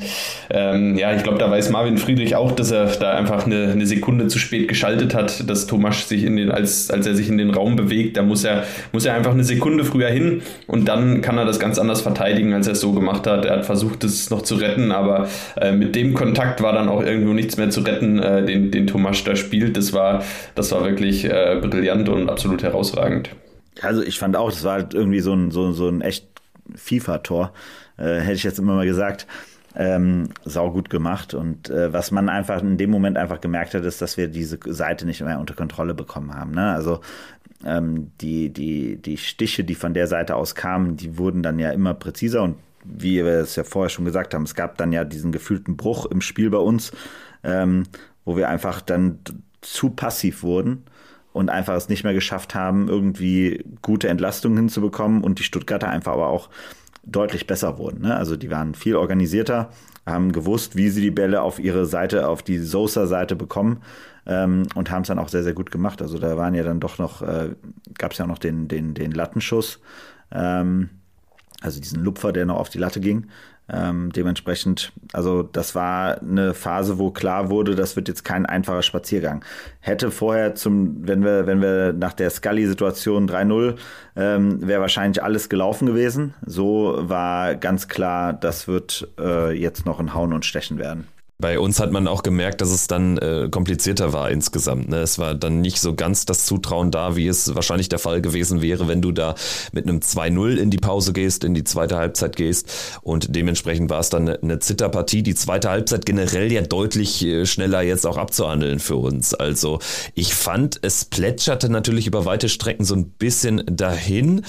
ähm, ja, ich glaube, da weiß Marvin Friedrich auch, dass er da einfach eine, eine Sekunde zu spät geschaltet hat, dass Thomas sich in den, als, als er sich in den Raum bewegt, da muss er, muss er einfach eine Sekunde früher hin und dann kann er das ganz anders verteidigen, als er es so gemacht hat. Er hat versucht, es noch zu retten, aber äh, mit dem Kontakt war dann auch irgendwo nichts mehr zu retten, äh, den, den Thomas da spielt. Das war, das war wirklich äh, brillant und absolut herausragend. Also ich fand auch, das war halt irgendwie so ein, so, so ein echt FIFA-Tor, äh, hätte ich jetzt immer mal gesagt. Ähm, sau gut gemacht. Und äh, was man einfach in dem Moment einfach gemerkt hat, ist, dass wir diese Seite nicht mehr unter Kontrolle bekommen haben. Ne? Also ähm, die, die, die Stiche, die von der Seite aus kamen, die wurden dann ja immer präziser und wie wir es ja vorher schon gesagt haben, es gab dann ja diesen gefühlten Bruch im Spiel bei uns, ähm, wo wir einfach dann zu passiv wurden und einfach es nicht mehr geschafft haben, irgendwie gute Entlastungen hinzubekommen und die Stuttgarter einfach aber auch deutlich besser wurden. Ne? Also die waren viel organisierter, haben gewusst, wie sie die Bälle auf ihre Seite, auf die Sosa-Seite bekommen ähm, und haben es dann auch sehr, sehr gut gemacht. Also da waren ja dann doch noch, äh, gab es ja auch noch den, den, den Lattenschuss, ähm, also diesen Lupfer, der noch auf die Latte ging. Ähm, dementsprechend, also das war eine Phase, wo klar wurde, das wird jetzt kein einfacher Spaziergang. Hätte vorher zum, wenn wir, wenn wir nach der Scully-Situation 3-0, ähm, wäre wahrscheinlich alles gelaufen gewesen. So war ganz klar, das wird äh, jetzt noch ein Hauen und Stechen werden. Bei uns hat man auch gemerkt, dass es dann äh, komplizierter war insgesamt. Ne? Es war dann nicht so ganz das Zutrauen da, wie es wahrscheinlich der Fall gewesen wäre, wenn du da mit einem 2-0 in die Pause gehst, in die zweite Halbzeit gehst. Und dementsprechend war es dann eine, eine Zitterpartie. Die zweite Halbzeit generell ja deutlich äh, schneller jetzt auch abzuhandeln für uns. Also ich fand, es plätscherte natürlich über weite Strecken so ein bisschen dahin.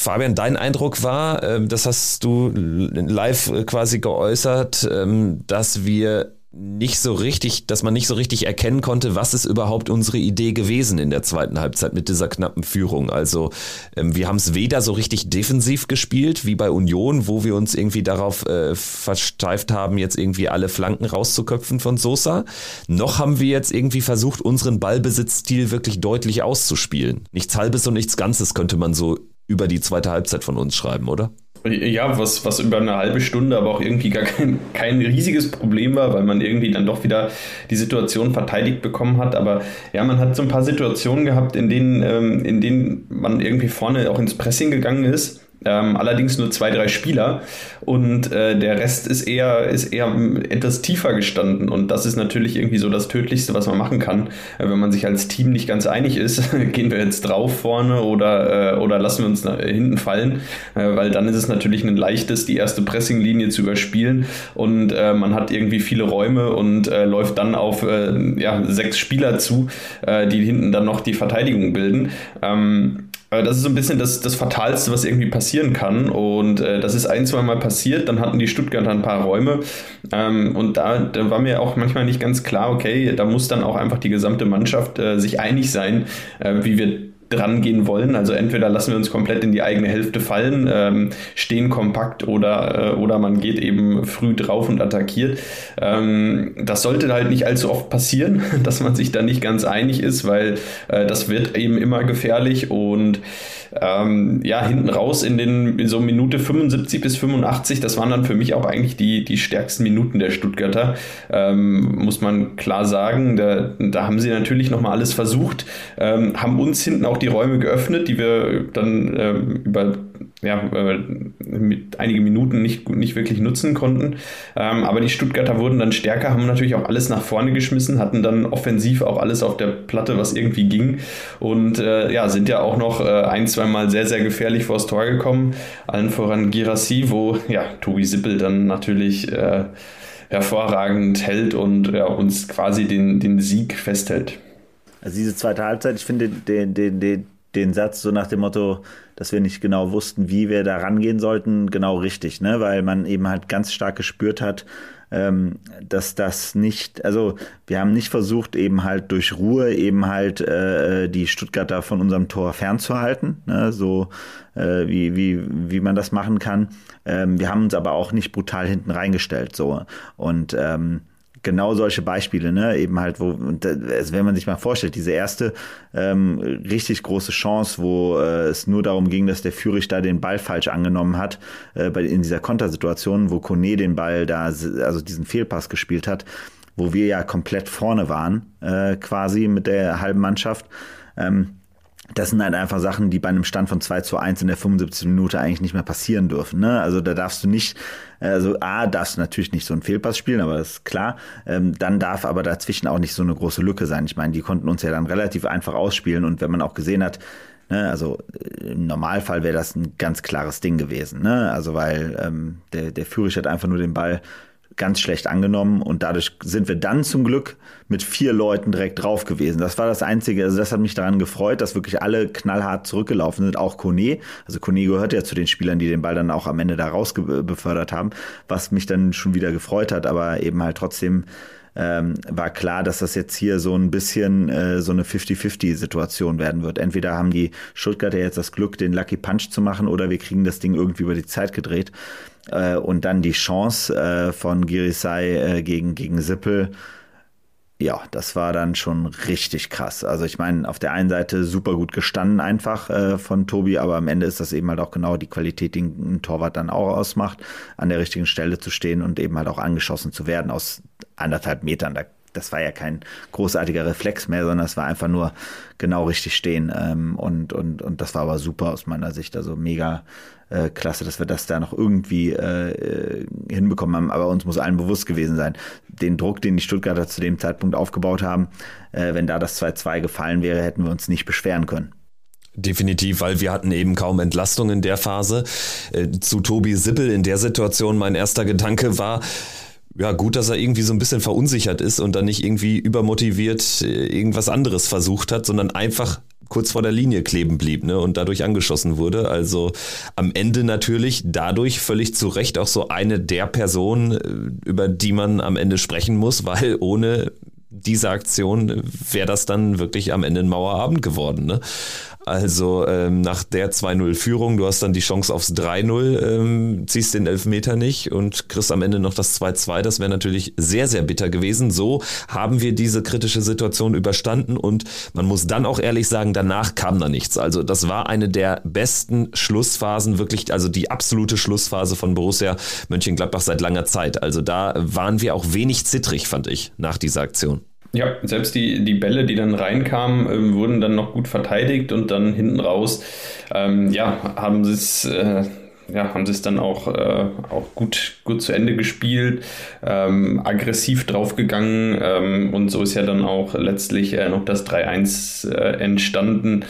Fabian, dein Eindruck war, ähm, das hast du live äh, quasi geäußert, ähm, dass wir nicht so richtig, dass man nicht so richtig erkennen konnte, was ist überhaupt unsere Idee gewesen in der zweiten Halbzeit mit dieser knappen Führung. Also ähm, wir haben es weder so richtig defensiv gespielt wie bei Union, wo wir uns irgendwie darauf äh, versteift haben, jetzt irgendwie alle Flanken rauszuköpfen von Sosa, noch haben wir jetzt irgendwie versucht, unseren Ballbesitzstil wirklich deutlich auszuspielen. Nichts Halbes und nichts Ganzes könnte man so über die zweite Halbzeit von uns schreiben, oder? Ja, was, was über eine halbe Stunde aber auch irgendwie gar kein, kein riesiges Problem war, weil man irgendwie dann doch wieder die Situation verteidigt bekommen hat. Aber ja, man hat so ein paar Situationen gehabt, in denen, ähm, in denen man irgendwie vorne auch ins Pressing gegangen ist ähm, allerdings nur zwei, drei Spieler und äh, der Rest ist eher, ist eher etwas tiefer gestanden und das ist natürlich irgendwie so das Tödlichste, was man machen kann. Äh, wenn man sich als Team nicht ganz einig ist, gehen wir jetzt drauf vorne oder, äh, oder lassen wir uns hinten fallen, äh, weil dann ist es natürlich ein leichtes, die erste Pressinglinie zu überspielen und äh, man hat irgendwie viele Räume und äh, läuft dann auf ja, sechs Spieler zu, die hinten dann noch die Verteidigung bilden. Ähm, das ist so ein bisschen das, das Fatalste, was irgendwie passieren kann. Und äh, das ist ein, zwei Mal passiert. Dann hatten die Stuttgarter ein paar Räume. Ähm, und da, da war mir auch manchmal nicht ganz klar, okay, da muss dann auch einfach die gesamte Mannschaft äh, sich einig sein, äh, wie wir dran gehen wollen. Also entweder lassen wir uns komplett in die eigene Hälfte fallen, ähm, stehen kompakt oder, äh, oder man geht eben früh drauf und attackiert. Ähm, das sollte halt nicht allzu oft passieren, dass man sich da nicht ganz einig ist, weil äh, das wird eben immer gefährlich und ähm, ja, hinten raus in den in so Minute 75 bis 85, das waren dann für mich auch eigentlich die, die stärksten Minuten der Stuttgarter, ähm, muss man klar sagen. Da, da haben sie natürlich nochmal alles versucht, ähm, haben uns hinten auch die Räume geöffnet, die wir dann ähm, über ja, äh, mit einige Minuten nicht, nicht wirklich nutzen konnten. Ähm, aber die Stuttgarter wurden dann stärker, haben natürlich auch alles nach vorne geschmissen, hatten dann offensiv auch alles auf der Platte, was irgendwie ging. Und äh, ja, sind ja auch noch äh, ein, zwei Mal sehr, sehr gefährlich vors Tor gekommen. Allen voran Girassi, wo ja, Tobi Sippel dann natürlich äh, hervorragend hält und ja, uns quasi den, den Sieg festhält. Also diese zweite Halbzeit, ich finde den, den, den Satz so nach dem Motto, dass wir nicht genau wussten, wie wir da rangehen sollten, genau richtig, ne? Weil man eben halt ganz stark gespürt hat, ähm, dass das nicht, also wir haben nicht versucht, eben halt durch Ruhe eben halt äh, die Stuttgarter von unserem Tor fernzuhalten, ne? so äh, wie, wie, wie man das machen kann. Ähm, wir haben uns aber auch nicht brutal hinten reingestellt, so und ähm, genau solche Beispiele, ne? Eben halt, wo, also wenn man sich mal vorstellt, diese erste ähm, richtig große Chance, wo äh, es nur darum ging, dass der Führig da den Ball falsch angenommen hat, äh, bei, in dieser Kontersituation, wo Kone den Ball da, also diesen Fehlpass gespielt hat, wo wir ja komplett vorne waren, äh, quasi mit der halben Mannschaft. Ähm, das sind halt einfach Sachen, die bei einem Stand von 2 zu 1 in der 75. Minute eigentlich nicht mehr passieren dürfen. Ne? Also da darfst du nicht, also A, darfst du natürlich nicht so einen Fehlpass spielen, aber das ist klar. Ähm, dann darf aber dazwischen auch nicht so eine große Lücke sein. Ich meine, die konnten uns ja dann relativ einfach ausspielen und wenn man auch gesehen hat, ne, also äh, im Normalfall wäre das ein ganz klares Ding gewesen. Ne? Also weil ähm, der, der Führer hat einfach nur den Ball ganz schlecht angenommen und dadurch sind wir dann zum Glück mit vier Leuten direkt drauf gewesen. Das war das Einzige, also das hat mich daran gefreut, dass wirklich alle knallhart zurückgelaufen sind, auch Kone. Also Kone gehört ja zu den Spielern, die den Ball dann auch am Ende da raus befördert haben, was mich dann schon wieder gefreut hat, aber eben halt trotzdem ähm, war klar, dass das jetzt hier so ein bisschen äh, so eine 50-50-Situation werden wird. Entweder haben die Stuttgarter jetzt das Glück, den Lucky Punch zu machen, oder wir kriegen das Ding irgendwie über die Zeit gedreht. Äh, und dann die Chance äh, von Girisai äh, gegen, gegen Sippel. Ja, das war dann schon richtig krass. Also ich meine, auf der einen Seite super gut gestanden einfach äh, von Tobi, aber am Ende ist das eben halt auch genau die Qualität, die ein Torwart dann auch ausmacht, an der richtigen Stelle zu stehen und eben halt auch angeschossen zu werden aus anderthalb Metern. Da das war ja kein großartiger Reflex mehr, sondern es war einfach nur genau richtig stehen. Ähm, und, und, und das war aber super aus meiner Sicht. Also mega äh, klasse, dass wir das da noch irgendwie äh, äh, hinbekommen haben. Aber uns muss allen bewusst gewesen sein, den Druck, den die Stuttgarter zu dem Zeitpunkt aufgebaut haben, äh, wenn da das 2-2 gefallen wäre, hätten wir uns nicht beschweren können. Definitiv, weil wir hatten eben kaum Entlastung in der Phase. Äh, zu Tobi Sippel in der Situation mein erster Gedanke war, ja, gut, dass er irgendwie so ein bisschen verunsichert ist und dann nicht irgendwie übermotiviert irgendwas anderes versucht hat, sondern einfach kurz vor der Linie kleben blieb ne, und dadurch angeschossen wurde. Also am Ende natürlich dadurch völlig zu Recht auch so eine der Personen, äh, über die man am Ende sprechen muss, weil ohne diese Aktion wäre das dann wirklich am Ende ein Mauerabend geworden. Ne? Also ähm, nach der 2-0-Führung, du hast dann die Chance aufs 3-0, ähm, ziehst den Elfmeter nicht und kriegst am Ende noch das 2-2. Das wäre natürlich sehr, sehr bitter gewesen. So haben wir diese kritische Situation überstanden und man muss dann auch ehrlich sagen, danach kam da nichts. Also das war eine der besten Schlussphasen, wirklich, also die absolute Schlussphase von Borussia Mönchengladbach seit langer Zeit. Also da waren wir auch wenig zittrig, fand ich, nach dieser Aktion. Ja, selbst die, die Bälle, die dann reinkamen, äh, wurden dann noch gut verteidigt und dann hinten raus, ähm, ja, haben sie es. Äh, ja, haben sie es dann auch, äh, auch gut, gut zu Ende gespielt, ähm, aggressiv draufgegangen ähm, und so ist ja dann auch letztlich äh, noch das 3-1 äh, entstanden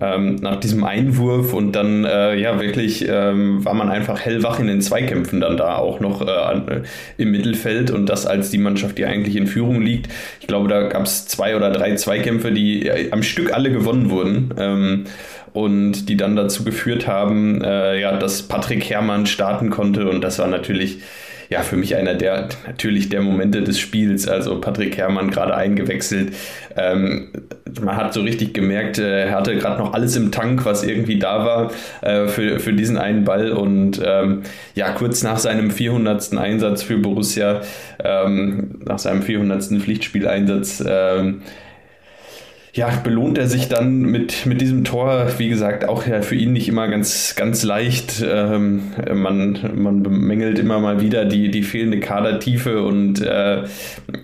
ähm, nach diesem Einwurf und dann äh, ja wirklich ähm, war man einfach hellwach in den Zweikämpfen dann da auch noch äh, im Mittelfeld und das als die Mannschaft, die eigentlich in Führung liegt. Ich glaube, da gab es zwei oder drei Zweikämpfe, die äh, am Stück alle gewonnen wurden. Ähm, und die dann dazu geführt haben, äh, ja, dass Patrick Herrmann starten konnte und das war natürlich ja, für mich einer der natürlich der Momente des Spiels. Also Patrick Herrmann gerade eingewechselt. Ähm, man hat so richtig gemerkt, äh, er hatte gerade noch alles im Tank, was irgendwie da war äh, für, für diesen einen Ball. Und ähm, ja, kurz nach seinem 400. Einsatz für Borussia, ähm, nach seinem 400. Pflichtspieleinsatz, ähm, ja, belohnt er sich dann mit, mit diesem Tor, wie gesagt, auch ja für ihn nicht immer ganz, ganz leicht. Ähm, man, man bemängelt immer mal wieder die, die fehlende Kadertiefe und äh,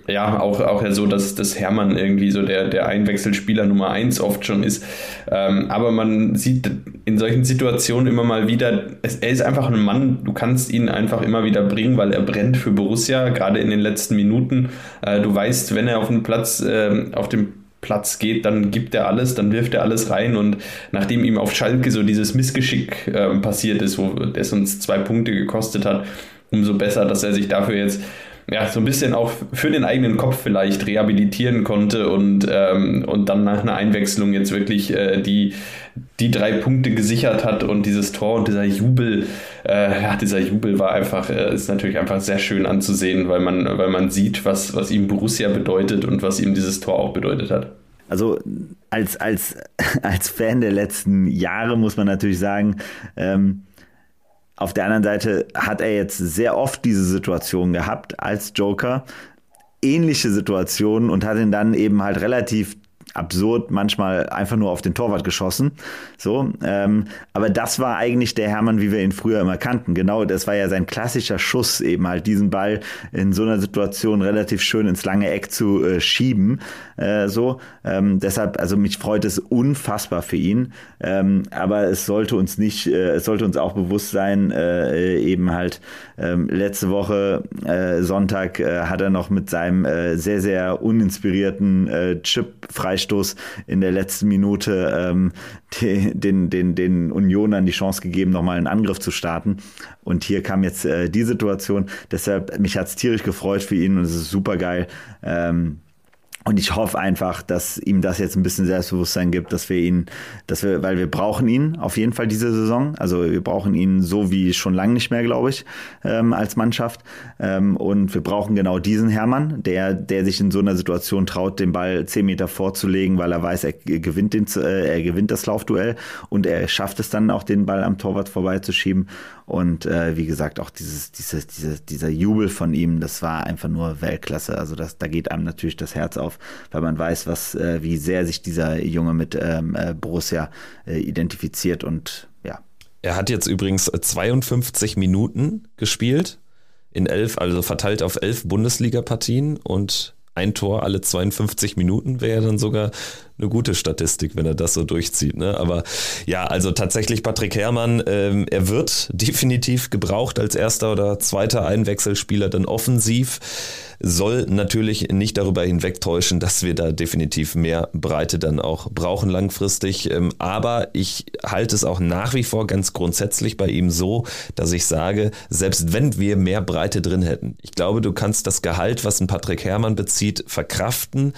ja, auch, auch ja so, dass, dass Hermann irgendwie so der, der Einwechselspieler Nummer eins oft schon ist. Ähm, aber man sieht in solchen Situationen immer mal wieder, es, er ist einfach ein Mann, du kannst ihn einfach immer wieder bringen, weil er brennt für Borussia, gerade in den letzten Minuten. Äh, du weißt, wenn er auf dem Platz, äh, auf dem Platz geht, dann gibt er alles, dann wirft er alles rein. Und nachdem ihm auf Schalke so dieses Missgeschick äh, passiert ist, wo es uns zwei Punkte gekostet hat, umso besser, dass er sich dafür jetzt ja, so ein bisschen auch für den eigenen Kopf vielleicht rehabilitieren konnte und, ähm, und dann nach einer Einwechslung jetzt wirklich äh, die, die drei Punkte gesichert hat und dieses Tor und dieser Jubel, äh, ja, dieser Jubel war einfach, äh, ist natürlich einfach sehr schön anzusehen, weil man, weil man sieht, was, was ihm Borussia bedeutet und was ihm dieses Tor auch bedeutet hat. Also als, als, als Fan der letzten Jahre muss man natürlich sagen, ähm, auf der anderen Seite hat er jetzt sehr oft diese Situation gehabt als Joker, ähnliche Situationen und hat ihn dann eben halt relativ absurd manchmal einfach nur auf den Torwart geschossen. So, ähm, aber das war eigentlich der Hermann, wie wir ihn früher immer kannten. Genau, das war ja sein klassischer Schuss, eben halt diesen Ball in so einer Situation relativ schön ins lange Eck zu äh, schieben. Äh, so, ähm, deshalb, also mich freut es unfassbar für ihn. Ähm, aber es sollte uns nicht, äh, es sollte uns auch bewusst sein, äh, eben halt ähm, letzte Woche äh, Sonntag äh, hat er noch mit seinem sehr sehr uninspirierten Chip Freistoß Freistoß in der letzten Minute ähm, den, den, den Unionern die Chance gegeben, nochmal einen Angriff zu starten. Und hier kam jetzt äh, die Situation. Deshalb, mich hat es tierisch gefreut für ihn und es ist super geil. Ähm, und ich hoffe einfach, dass ihm das jetzt ein bisschen Selbstbewusstsein gibt, dass wir ihn, dass wir, weil wir brauchen ihn auf jeden Fall diese Saison. Also wir brauchen ihn so wie schon lange nicht mehr, glaube ich, ähm, als Mannschaft. Ähm, und wir brauchen genau diesen Hermann, der, der sich in so einer Situation traut, den Ball zehn Meter vorzulegen, weil er weiß, er gewinnt den, äh, er gewinnt das Laufduell und er schafft es dann auch, den Ball am Torwart vorbeizuschieben. Und äh, wie gesagt, auch dieses, dieses, diese, dieser Jubel von ihm, das war einfach nur Weltklasse. Also das, da geht einem natürlich das Herz auf, weil man weiß, was, äh, wie sehr sich dieser Junge mit ähm, äh, Borussia äh, identifiziert und ja. Er hat jetzt übrigens 52 Minuten gespielt in elf, also verteilt auf elf Bundesliga-Partien und ein Tor alle 52 Minuten wäre dann sogar eine gute Statistik, wenn er das so durchzieht. Ne? Aber ja, also tatsächlich Patrick Herrmann, ähm, er wird definitiv gebraucht als erster oder zweiter Einwechselspieler dann offensiv soll natürlich nicht darüber hinwegtäuschen, dass wir da definitiv mehr Breite dann auch brauchen langfristig. Ähm, aber ich halte es auch nach wie vor ganz grundsätzlich bei ihm so, dass ich sage, selbst wenn wir mehr Breite drin hätten, ich glaube, du kannst das Gehalt, was ein Patrick Herrmann bezieht, verkraften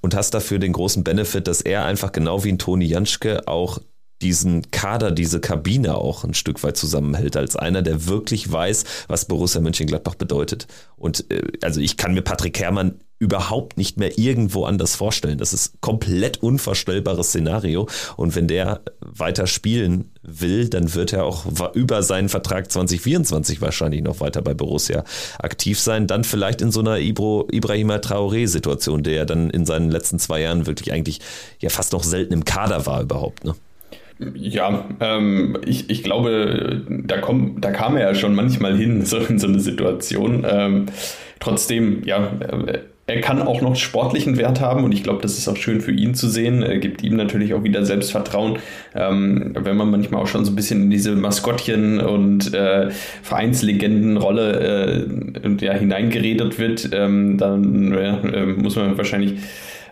und hast dafür den großen Benefit, dass er einfach genau wie ein Toni Janschke auch diesen Kader, diese Kabine auch ein Stück weit zusammenhält, als einer, der wirklich weiß, was Borussia Mönchengladbach bedeutet. Und äh, also ich kann mir Patrick Herrmann überhaupt nicht mehr irgendwo anders vorstellen. Das ist komplett unvorstellbares Szenario. Und wenn der weiter spielen will, dann wird er auch über seinen Vertrag 2024 wahrscheinlich noch weiter bei Borussia aktiv sein. Dann vielleicht in so einer Ibro, Ibrahima Traoré-Situation, der ja dann in seinen letzten zwei Jahren wirklich eigentlich ja fast noch selten im Kader war überhaupt. Ne? Ja, ähm, ich, ich glaube, da, komm, da kam er ja schon manchmal hin, so in so eine Situation. Ähm, trotzdem, ja, er kann auch noch sportlichen Wert haben und ich glaube, das ist auch schön für ihn zu sehen. Er gibt ihm natürlich auch wieder Selbstvertrauen. Ähm, wenn man manchmal auch schon so ein bisschen in diese Maskottchen- und äh, Vereinslegendenrolle äh, ja, hineingeredet wird, ähm, dann äh, muss man wahrscheinlich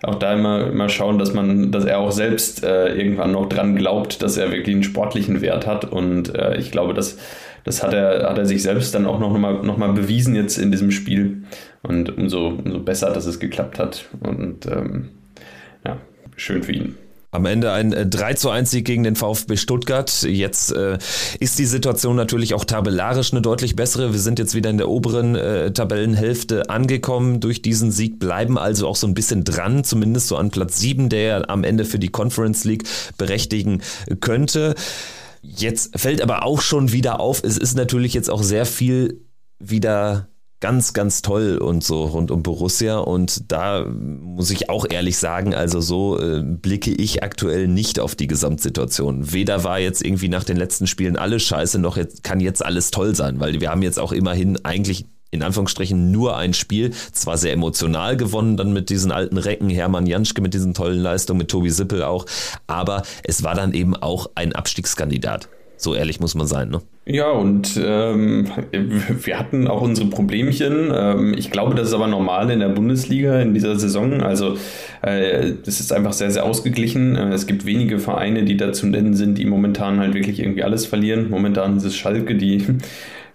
auch da immer, immer schauen, dass man, dass er auch selbst äh, irgendwann noch dran glaubt, dass er wirklich einen sportlichen Wert hat. Und äh, ich glaube, das, das hat er, hat er sich selbst dann auch noch mal, noch mal bewiesen jetzt in diesem Spiel. Und umso, umso besser, dass es geklappt hat. Und ähm, ja, schön für ihn. Am Ende ein 3 äh, zu 1 Sieg gegen den VfB Stuttgart. Jetzt äh, ist die Situation natürlich auch tabellarisch eine deutlich bessere. Wir sind jetzt wieder in der oberen äh, Tabellenhälfte angekommen durch diesen Sieg, bleiben also auch so ein bisschen dran, zumindest so an Platz 7, der am Ende für die Conference League berechtigen könnte. Jetzt fällt aber auch schon wieder auf, es ist natürlich jetzt auch sehr viel wieder ganz, ganz toll und so rund um Borussia. Und da muss ich auch ehrlich sagen, also so äh, blicke ich aktuell nicht auf die Gesamtsituation. Weder war jetzt irgendwie nach den letzten Spielen alles scheiße, noch jetzt, kann jetzt alles toll sein, weil wir haben jetzt auch immerhin eigentlich in Anführungsstrichen nur ein Spiel, zwar sehr emotional gewonnen, dann mit diesen alten Recken, Hermann Janschke mit diesen tollen Leistungen, mit Tobi Sippel auch, aber es war dann eben auch ein Abstiegskandidat. So ehrlich muss man sein, ne? Ja, und ähm, wir hatten auch unsere Problemchen. Ähm, ich glaube, das ist aber normal in der Bundesliga in dieser Saison. Also äh, das ist einfach sehr, sehr ausgeglichen. Äh, es gibt wenige Vereine, die dazu nennen sind, die momentan halt wirklich irgendwie alles verlieren. Momentan ist es Schalke, die,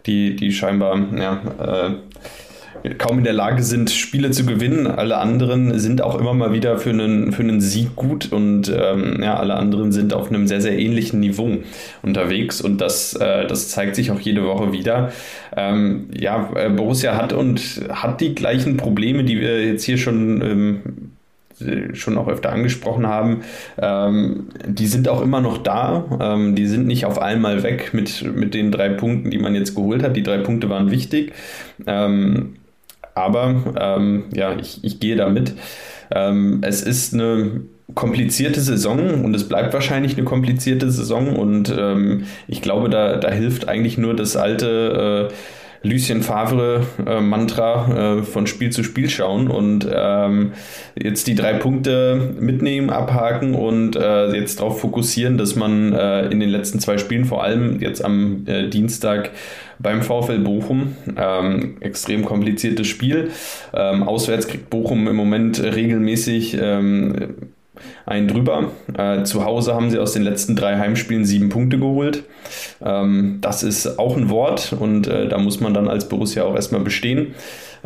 die, die scheinbar ja, äh, kaum in der Lage sind, Spiele zu gewinnen. Alle anderen sind auch immer mal wieder für einen, für einen Sieg gut und ähm, ja, alle anderen sind auf einem sehr, sehr ähnlichen Niveau unterwegs und das, äh, das zeigt sich auch jede Woche wieder. Ähm, ja, äh, Borussia hat und hat die gleichen Probleme, die wir jetzt hier schon ähm, schon auch öfter angesprochen haben, ähm, die sind auch immer noch da. Ähm, die sind nicht auf einmal weg mit, mit den drei Punkten, die man jetzt geholt hat. Die drei Punkte waren wichtig. Ähm, aber ähm, ja, ich, ich gehe damit. Ähm, es ist eine komplizierte Saison und es bleibt wahrscheinlich eine komplizierte Saison und ähm, ich glaube, da, da hilft eigentlich nur das alte äh, Lucien Favre-Mantra äh, von Spiel zu Spiel schauen und ähm, jetzt die drei Punkte mitnehmen, abhaken und äh, jetzt darauf fokussieren, dass man äh, in den letzten zwei Spielen, vor allem jetzt am äh, Dienstag beim VfL Bochum, ähm, extrem kompliziertes Spiel. Ähm, auswärts kriegt Bochum im Moment regelmäßig ähm, einen drüber. Äh, zu Hause haben sie aus den letzten drei Heimspielen sieben Punkte geholt. Ähm, das ist auch ein Wort und äh, da muss man dann als Borussia auch erstmal bestehen.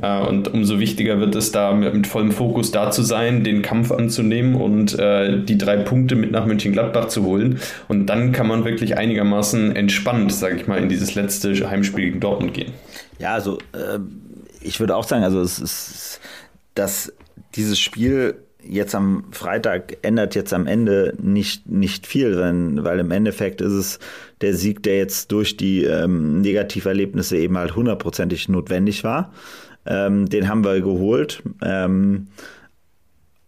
Äh, und umso wichtiger wird es da mit, mit, vollem Fokus da zu sein, den Kampf anzunehmen und äh, die drei Punkte mit nach Mönchengladbach zu holen. Und dann kann man wirklich einigermaßen entspannt, sage ich mal, in dieses letzte Heimspiel gegen Dortmund gehen. Ja, also äh, ich würde auch sagen, also es ist, dass dieses Spiel jetzt am Freitag ändert jetzt am Ende nicht, nicht viel, denn, weil im Endeffekt ist es der Sieg, der jetzt durch die ähm, Negativerlebnisse eben halt hundertprozentig notwendig war. Ähm, den haben wir geholt. Ähm,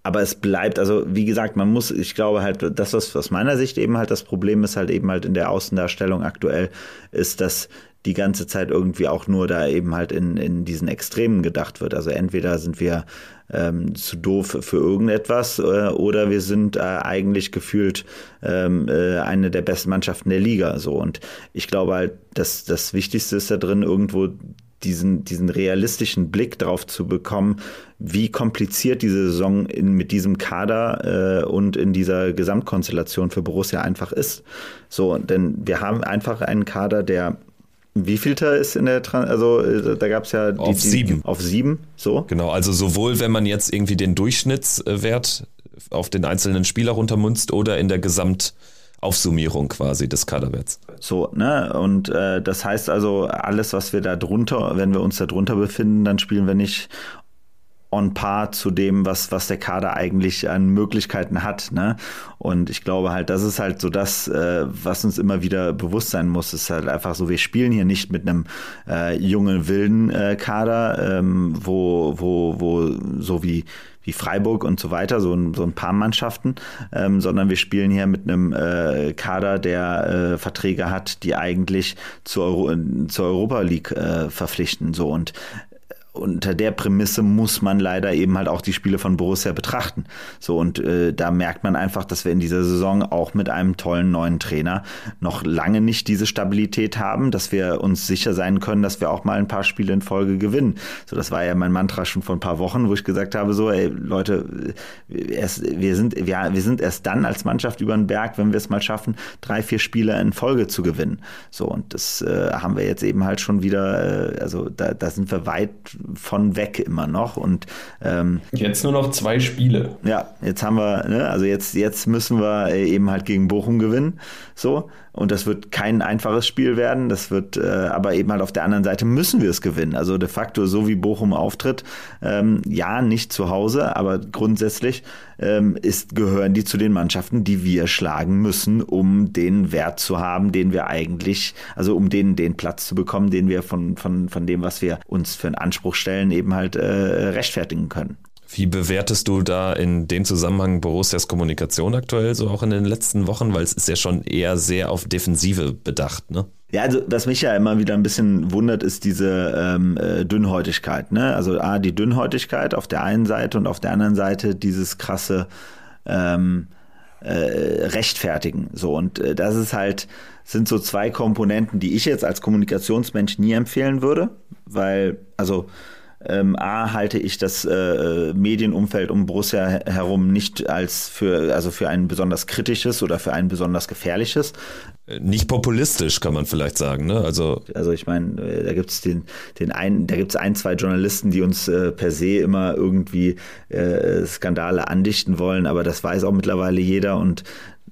aber es bleibt, also wie gesagt, man muss, ich glaube halt, das, was aus meiner Sicht eben halt das Problem ist, halt eben halt in der Außendarstellung aktuell, ist, dass die ganze Zeit irgendwie auch nur da eben halt in, in diesen Extremen gedacht wird. Also entweder sind wir ähm, zu doof für irgendetwas äh, oder wir sind äh, eigentlich gefühlt ähm, äh, eine der besten Mannschaften der Liga. So und ich glaube halt, dass das Wichtigste ist da drin irgendwo diesen, diesen realistischen Blick drauf zu bekommen, wie kompliziert diese Saison in, mit diesem Kader äh, und in dieser Gesamtkonstellation für Borussia einfach ist. So, denn wir haben einfach einen Kader, der wie vielter ist in der, Trans also äh, da gab es ja die, auf sieben. Die, auf sieben, so. Genau, also sowohl wenn man jetzt irgendwie den Durchschnittswert auf den einzelnen Spieler runtermunzt oder in der Gesamtaufsummierung quasi des Kaderwerts. So, ne? Und äh, das heißt also, alles, was wir da drunter, wenn wir uns da drunter befinden, dann spielen wir nicht on par zu dem, was, was der Kader eigentlich an Möglichkeiten hat. Ne? Und ich glaube halt, das ist halt so das, äh, was uns immer wieder bewusst sein muss. Es ist halt einfach so, wir spielen hier nicht mit einem äh, jungen, wilden äh, Kader, ähm, wo, wo, wo so wie wie Freiburg und so weiter, so ein, so ein paar Mannschaften, ähm, sondern wir spielen hier mit einem äh, Kader, der äh, Verträge hat, die eigentlich zur, Euro, zur Europa League äh, verpflichten. So und unter der Prämisse muss man leider eben halt auch die Spiele von Borussia betrachten. So und äh, da merkt man einfach, dass wir in dieser Saison auch mit einem tollen neuen Trainer noch lange nicht diese Stabilität haben, dass wir uns sicher sein können, dass wir auch mal ein paar Spiele in Folge gewinnen. So das war ja mein Mantra schon vor ein paar Wochen, wo ich gesagt habe so, ey Leute, erst, wir sind wir, wir sind erst dann als Mannschaft über den Berg, wenn wir es mal schaffen, drei vier Spiele in Folge zu gewinnen. So und das äh, haben wir jetzt eben halt schon wieder, äh, also da, da sind wir weit von weg immer noch. Und ähm, jetzt nur noch zwei Spiele. Ja, jetzt haben wir, ne, also jetzt, jetzt müssen wir äh, eben halt gegen Bochum gewinnen. So. Und das wird kein einfaches Spiel werden. Das wird, äh, aber eben halt auf der anderen Seite müssen wir es gewinnen. Also de facto, so wie Bochum auftritt, ähm, ja, nicht zu Hause, aber grundsätzlich ähm, ist, gehören die zu den Mannschaften, die wir schlagen müssen, um den Wert zu haben, den wir eigentlich, also um den, den Platz zu bekommen, den wir von, von, von dem, was wir uns für einen Anspruch stellen, eben halt äh, rechtfertigen können. Wie bewertest du da in dem Zusammenhang Borussias Kommunikation aktuell, so auch in den letzten Wochen? Weil es ist ja schon eher sehr auf Defensive bedacht, ne? Ja, also was mich ja immer wieder ein bisschen wundert, ist diese ähm, äh, Dünnhäutigkeit. Ne? Also A, die Dünnhäutigkeit auf der einen Seite und auf der anderen Seite dieses krasse ähm, äh, Rechtfertigen. So, und äh, das ist halt, sind so zwei Komponenten, die ich jetzt als Kommunikationsmensch nie empfehlen würde, weil, also ähm, A halte ich das äh, Medienumfeld um Borussia herum nicht als für, also für ein besonders kritisches oder für ein besonders gefährliches. Nicht populistisch, kann man vielleicht sagen, ne? Also, also ich meine, äh, da gibt es den, den ein, da gibt's ein, zwei Journalisten, die uns äh, per se immer irgendwie äh, Skandale andichten wollen, aber das weiß auch mittlerweile jeder und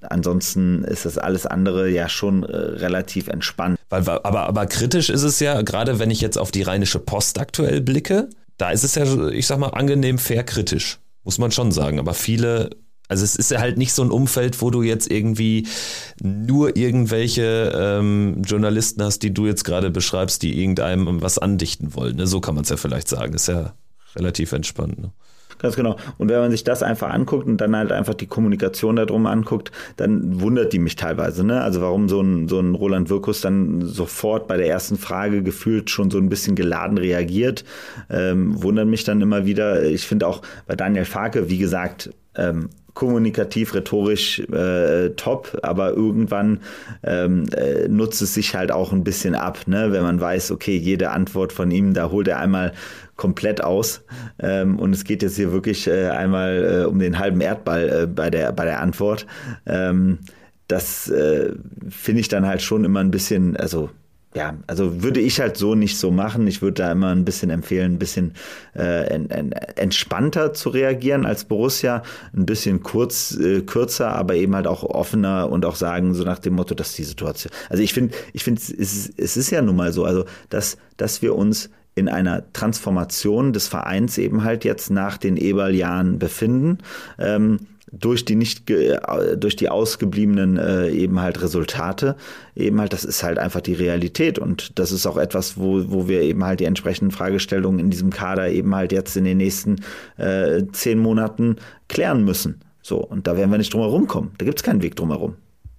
ansonsten ist das alles andere ja schon äh, relativ entspannt. Weil, aber, aber kritisch ist es ja, gerade wenn ich jetzt auf die Rheinische Post aktuell blicke, da ist es ja, ich sag mal, angenehm fair kritisch. Muss man schon sagen. Aber viele also es ist ja halt nicht so ein Umfeld, wo du jetzt irgendwie nur irgendwelche ähm, Journalisten hast, die du jetzt gerade beschreibst, die irgendeinem was andichten wollen. Ne? So kann man es ja vielleicht sagen. Ist ja relativ entspannt. Ne? Ganz genau. Und wenn man sich das einfach anguckt und dann halt einfach die Kommunikation darum anguckt, dann wundert die mich teilweise. Ne? Also warum so ein, so ein Roland Wirkus dann sofort bei der ersten Frage gefühlt schon so ein bisschen geladen reagiert, ähm, wundert mich dann immer wieder. Ich finde auch bei Daniel Farke, wie gesagt, ähm, kommunikativ, rhetorisch äh, top, aber irgendwann ähm, äh, nutzt es sich halt auch ein bisschen ab, ne? wenn man weiß, okay, jede Antwort von ihm, da holt er einmal komplett aus. Ähm, und es geht jetzt hier wirklich äh, einmal äh, um den halben Erdball äh, bei, der, bei der Antwort. Ähm, das äh, finde ich dann halt schon immer ein bisschen, also ja, also würde ich halt so nicht so machen. Ich würde da immer ein bisschen empfehlen, ein bisschen äh, en, en, entspannter zu reagieren als Borussia, ein bisschen kurz, äh, kürzer, aber eben halt auch offener und auch sagen, so nach dem Motto, dass die Situation. Also ich finde, ich finde, es, es ist ja nun mal so, also dass, dass wir uns in einer Transformation des Vereins eben halt jetzt nach den Eberl-Jahren befinden. Ähm, durch die nicht durch die ausgebliebenen äh, eben halt Resultate eben halt das ist halt einfach die Realität. Und das ist auch etwas wo wo wir eben halt die entsprechenden Fragestellungen in diesem Kader eben halt jetzt in den nächsten äh, zehn Monaten klären müssen. So und da werden wir nicht drum herum kommen. Da gibt es keinen Weg drum herum.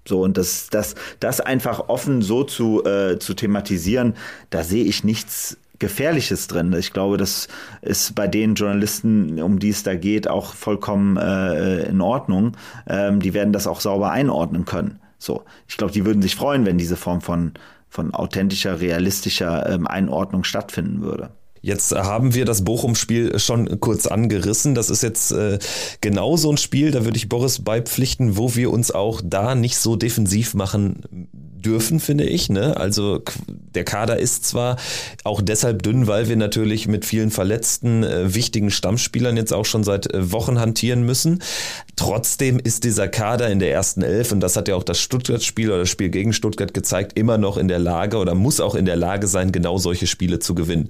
So und das das das einfach offen so zu äh, zu thematisieren da sehe ich nichts Gefährliches drin. Ich glaube, das ist bei den Journalisten, um die es da geht, auch vollkommen äh, in Ordnung. Ähm, die werden das auch sauber einordnen können. So, ich glaube, die würden sich freuen, wenn diese Form von von authentischer, realistischer ähm, Einordnung stattfinden würde. Jetzt haben wir das Bochum-Spiel schon kurz angerissen. Das ist jetzt äh, genau so ein Spiel, da würde ich Boris beipflichten, wo wir uns auch da nicht so defensiv machen dürfen, finde ich. Ne? Also der Kader ist zwar auch deshalb dünn, weil wir natürlich mit vielen verletzten, äh, wichtigen Stammspielern jetzt auch schon seit äh, Wochen hantieren müssen. Trotzdem ist dieser Kader in der ersten Elf, und das hat ja auch das Stuttgart-Spiel oder das Spiel gegen Stuttgart gezeigt, immer noch in der Lage oder muss auch in der Lage sein, genau solche Spiele zu gewinnen.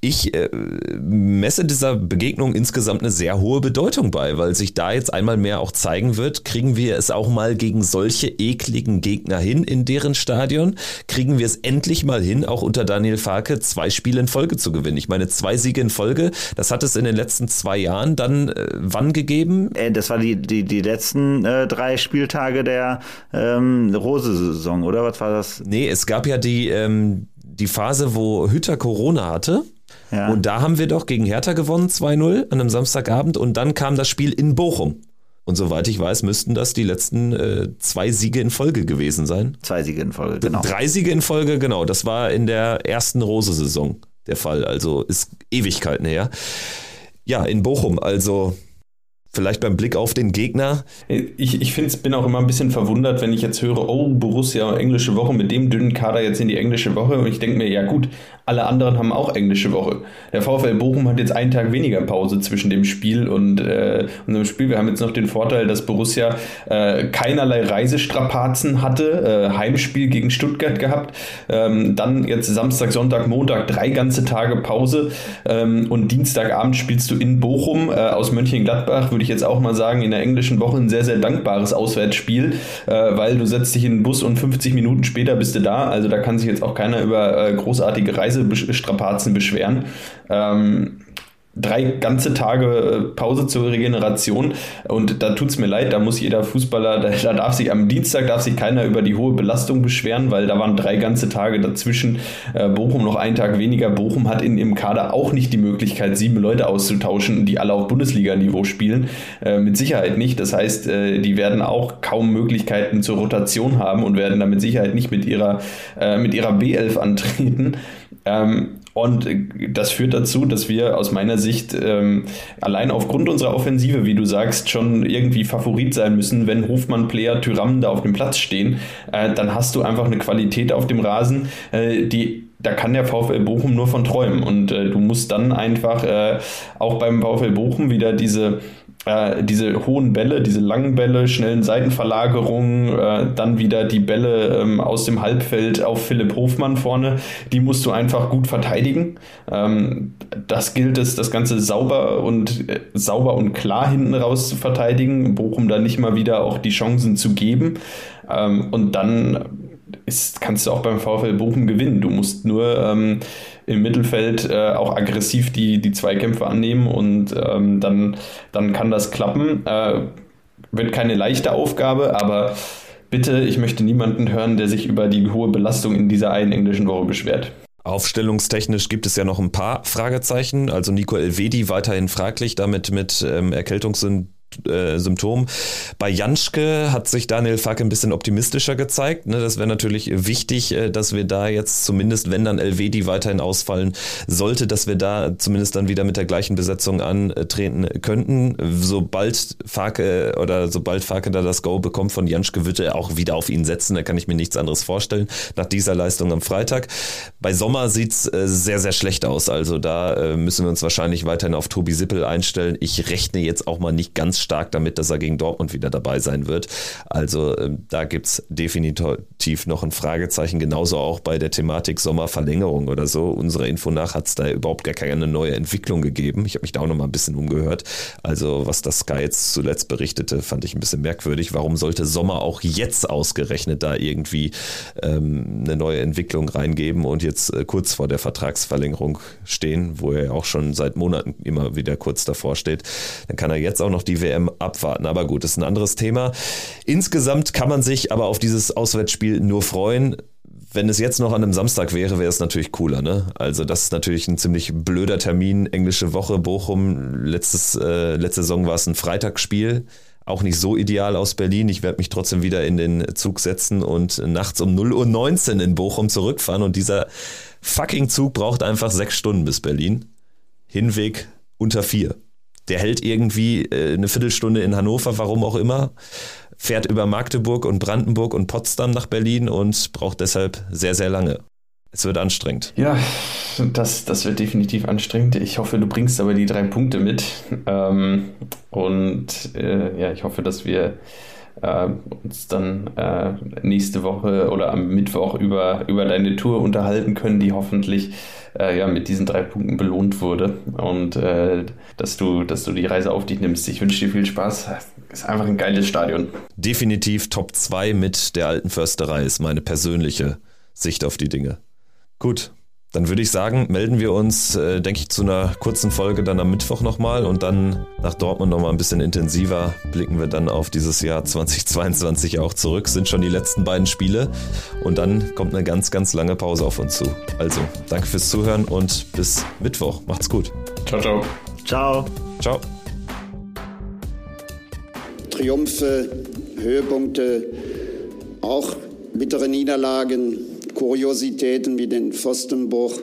Ich äh, messe dieser Begegnung insgesamt eine sehr hohe Bedeutung bei, weil sich da jetzt einmal mehr auch zeigen wird, kriegen wir es auch mal gegen solche ekligen Gegner hin in deren leeren Stadion kriegen wir es endlich mal hin, auch unter Daniel Farke zwei Spiele in Folge zu gewinnen. Ich meine, zwei Siege in Folge, das hat es in den letzten zwei Jahren dann äh, wann gegeben? Äh, das war die, die, die letzten äh, drei Spieltage der ähm, Rose-Saison, oder was war das? Nee, es gab ja die, ähm, die Phase, wo Hütter Corona hatte. Ja. Und da haben wir doch gegen Hertha gewonnen, 2-0 an einem Samstagabend. Und dann kam das Spiel in Bochum. Und soweit ich weiß, müssten das die letzten äh, zwei Siege in Folge gewesen sein. Zwei Siege in Folge, genau. Drei Siege in Folge, genau. Das war in der ersten Rose-Saison der Fall. Also ist Ewigkeiten her. Ja, in Bochum, also Vielleicht beim Blick auf den Gegner. Ich, ich find's, bin auch immer ein bisschen verwundert, wenn ich jetzt höre, oh, Borussia, englische Woche, mit dem dünnen Kader jetzt in die englische Woche. Und ich denke mir, ja gut, alle anderen haben auch englische Woche. Der VfL Bochum hat jetzt einen Tag weniger Pause zwischen dem Spiel und äh, unserem Spiel. Wir haben jetzt noch den Vorteil, dass Borussia äh, keinerlei Reisestrapazen hatte. Äh, Heimspiel gegen Stuttgart gehabt. Ähm, dann jetzt Samstag, Sonntag, Montag drei ganze Tage Pause. Ähm, und Dienstagabend spielst du in Bochum äh, aus Mönchengladbach. Würde würde ich jetzt auch mal sagen, in der englischen Woche ein sehr, sehr dankbares Auswärtsspiel, äh, weil du setzt dich in den Bus und 50 Minuten später bist du da. Also da kann sich jetzt auch keiner über äh, großartige Reisestrapazen beschweren. Ähm, drei ganze Tage äh, Pause zur Regeneration und da tut es mir leid, da muss jeder Fußballer, da, da, darf sich am Dienstag darf sich keiner über die hohe Belastung beschweren, weil da waren drei ganze Tage dazwischen. Äh, Bochum noch einen Tag weniger. Bochum hat in ihrem Kader auch nicht die Möglichkeit, sieben Leute auszutauschen, die alle auf Bundesliga-Niveau spielen. Äh, mit Sicherheit nicht. Das heißt, die werden auch kaum Möglichkeiten zur Rotation haben und werden da mit Sicherheit nicht mit ihrer, mit ihrer B11 antreten. Ähm, und das führt dazu, dass wir aus meiner Sicht ähm, allein aufgrund unserer Offensive, wie du sagst, schon irgendwie Favorit sein müssen. Wenn Hofmann, Player, Tyram da auf dem Platz stehen, äh, dann hast du einfach eine Qualität auf dem Rasen, äh, die da kann der VfL Bochum nur von träumen. Und äh, du musst dann einfach äh, auch beim VfL Bochum wieder diese äh, diese hohen Bälle, diese langen Bälle, schnellen Seitenverlagerungen, äh, dann wieder die Bälle ähm, aus dem Halbfeld auf Philipp Hofmann vorne, die musst du einfach gut verteidigen. Ähm, das gilt es, das Ganze sauber und äh, sauber und klar hinten raus zu verteidigen, Bochum da nicht mal wieder auch die Chancen zu geben. Ähm, und dann ist, kannst du auch beim VfL Bochum gewinnen. Du musst nur ähm, im Mittelfeld äh, auch aggressiv die, die Zweikämpfe annehmen und ähm, dann, dann kann das klappen. Äh, wird keine leichte Aufgabe, aber bitte, ich möchte niemanden hören, der sich über die hohe Belastung in dieser einen englischen Woche beschwert. Aufstellungstechnisch gibt es ja noch ein paar Fragezeichen. Also Nico Elvedi weiterhin fraglich, damit mit ähm, Erkältungssymptomen äh, Symptom. Bei Janschke hat sich Daniel Facke ein bisschen optimistischer gezeigt. Ne? Das wäre natürlich wichtig, äh, dass wir da jetzt zumindest, wenn dann Elvedi weiterhin ausfallen sollte, dass wir da zumindest dann wieder mit der gleichen Besetzung antreten könnten. Sobald Facke oder sobald Facke da das Go bekommt von Janschke, wird er auch wieder auf ihn setzen. Da kann ich mir nichts anderes vorstellen nach dieser Leistung am Freitag. Bei Sommer sieht's äh, sehr, sehr schlecht aus. Also da müssen wir uns wahrscheinlich weiterhin auf Tobi Sippel einstellen. Ich rechne jetzt auch mal nicht ganz stark damit, dass er gegen Dortmund wieder dabei sein wird. Also ähm, da gibt es definitiv noch ein Fragezeichen, genauso auch bei der Thematik Sommerverlängerung oder so. Unserer Info nach hat es da überhaupt gar keine neue Entwicklung gegeben. Ich habe mich da auch noch mal ein bisschen umgehört. Also was das Sky jetzt zuletzt berichtete, fand ich ein bisschen merkwürdig. Warum sollte Sommer auch jetzt ausgerechnet da irgendwie ähm, eine neue Entwicklung reingeben und jetzt äh, kurz vor der Vertragsverlängerung stehen, wo er auch schon seit Monaten immer wieder kurz davor steht? Dann kann er jetzt auch noch die WM abwarten. Aber gut, das ist ein anderes Thema. Insgesamt kann man sich aber auf dieses Auswärtsspiel nur freuen. Wenn es jetzt noch an einem Samstag wäre, wäre es natürlich cooler. Ne? Also das ist natürlich ein ziemlich blöder Termin. Englische Woche, Bochum. Letztes, äh, letzte Saison war es ein Freitagsspiel. Auch nicht so ideal aus Berlin. Ich werde mich trotzdem wieder in den Zug setzen und nachts um 0.19 Uhr in Bochum zurückfahren. Und dieser fucking Zug braucht einfach sechs Stunden bis Berlin. Hinweg unter vier. Der hält irgendwie äh, eine Viertelstunde in Hannover, warum auch immer fährt über Magdeburg und Brandenburg und Potsdam nach Berlin und braucht deshalb sehr, sehr lange. Es wird anstrengend. Ja, das, das wird definitiv anstrengend. Ich hoffe, du bringst aber die drei Punkte mit. Ähm, und äh, ja, ich hoffe, dass wir äh, uns dann äh, nächste Woche oder am Mittwoch über, über deine Tour unterhalten können, die hoffentlich äh, ja, mit diesen drei Punkten belohnt wurde und äh, dass, du, dass du die Reise auf dich nimmst. Ich wünsche dir viel Spaß. Ist einfach ein geiles Stadion. Definitiv Top 2 mit der alten Försterei ist meine persönliche Sicht auf die Dinge. Gut, dann würde ich sagen, melden wir uns, äh, denke ich, zu einer kurzen Folge dann am Mittwoch nochmal und dann nach Dortmund nochmal ein bisschen intensiver blicken wir dann auf dieses Jahr 2022 auch zurück. Sind schon die letzten beiden Spiele und dann kommt eine ganz, ganz lange Pause auf uns zu. Also, danke fürs Zuhören und bis Mittwoch. Macht's gut. Ciao, ciao. Ciao. Ciao. Triumphe, Höhepunkte, auch bittere Niederlagen Kuriositäten wie den Pfostenbruch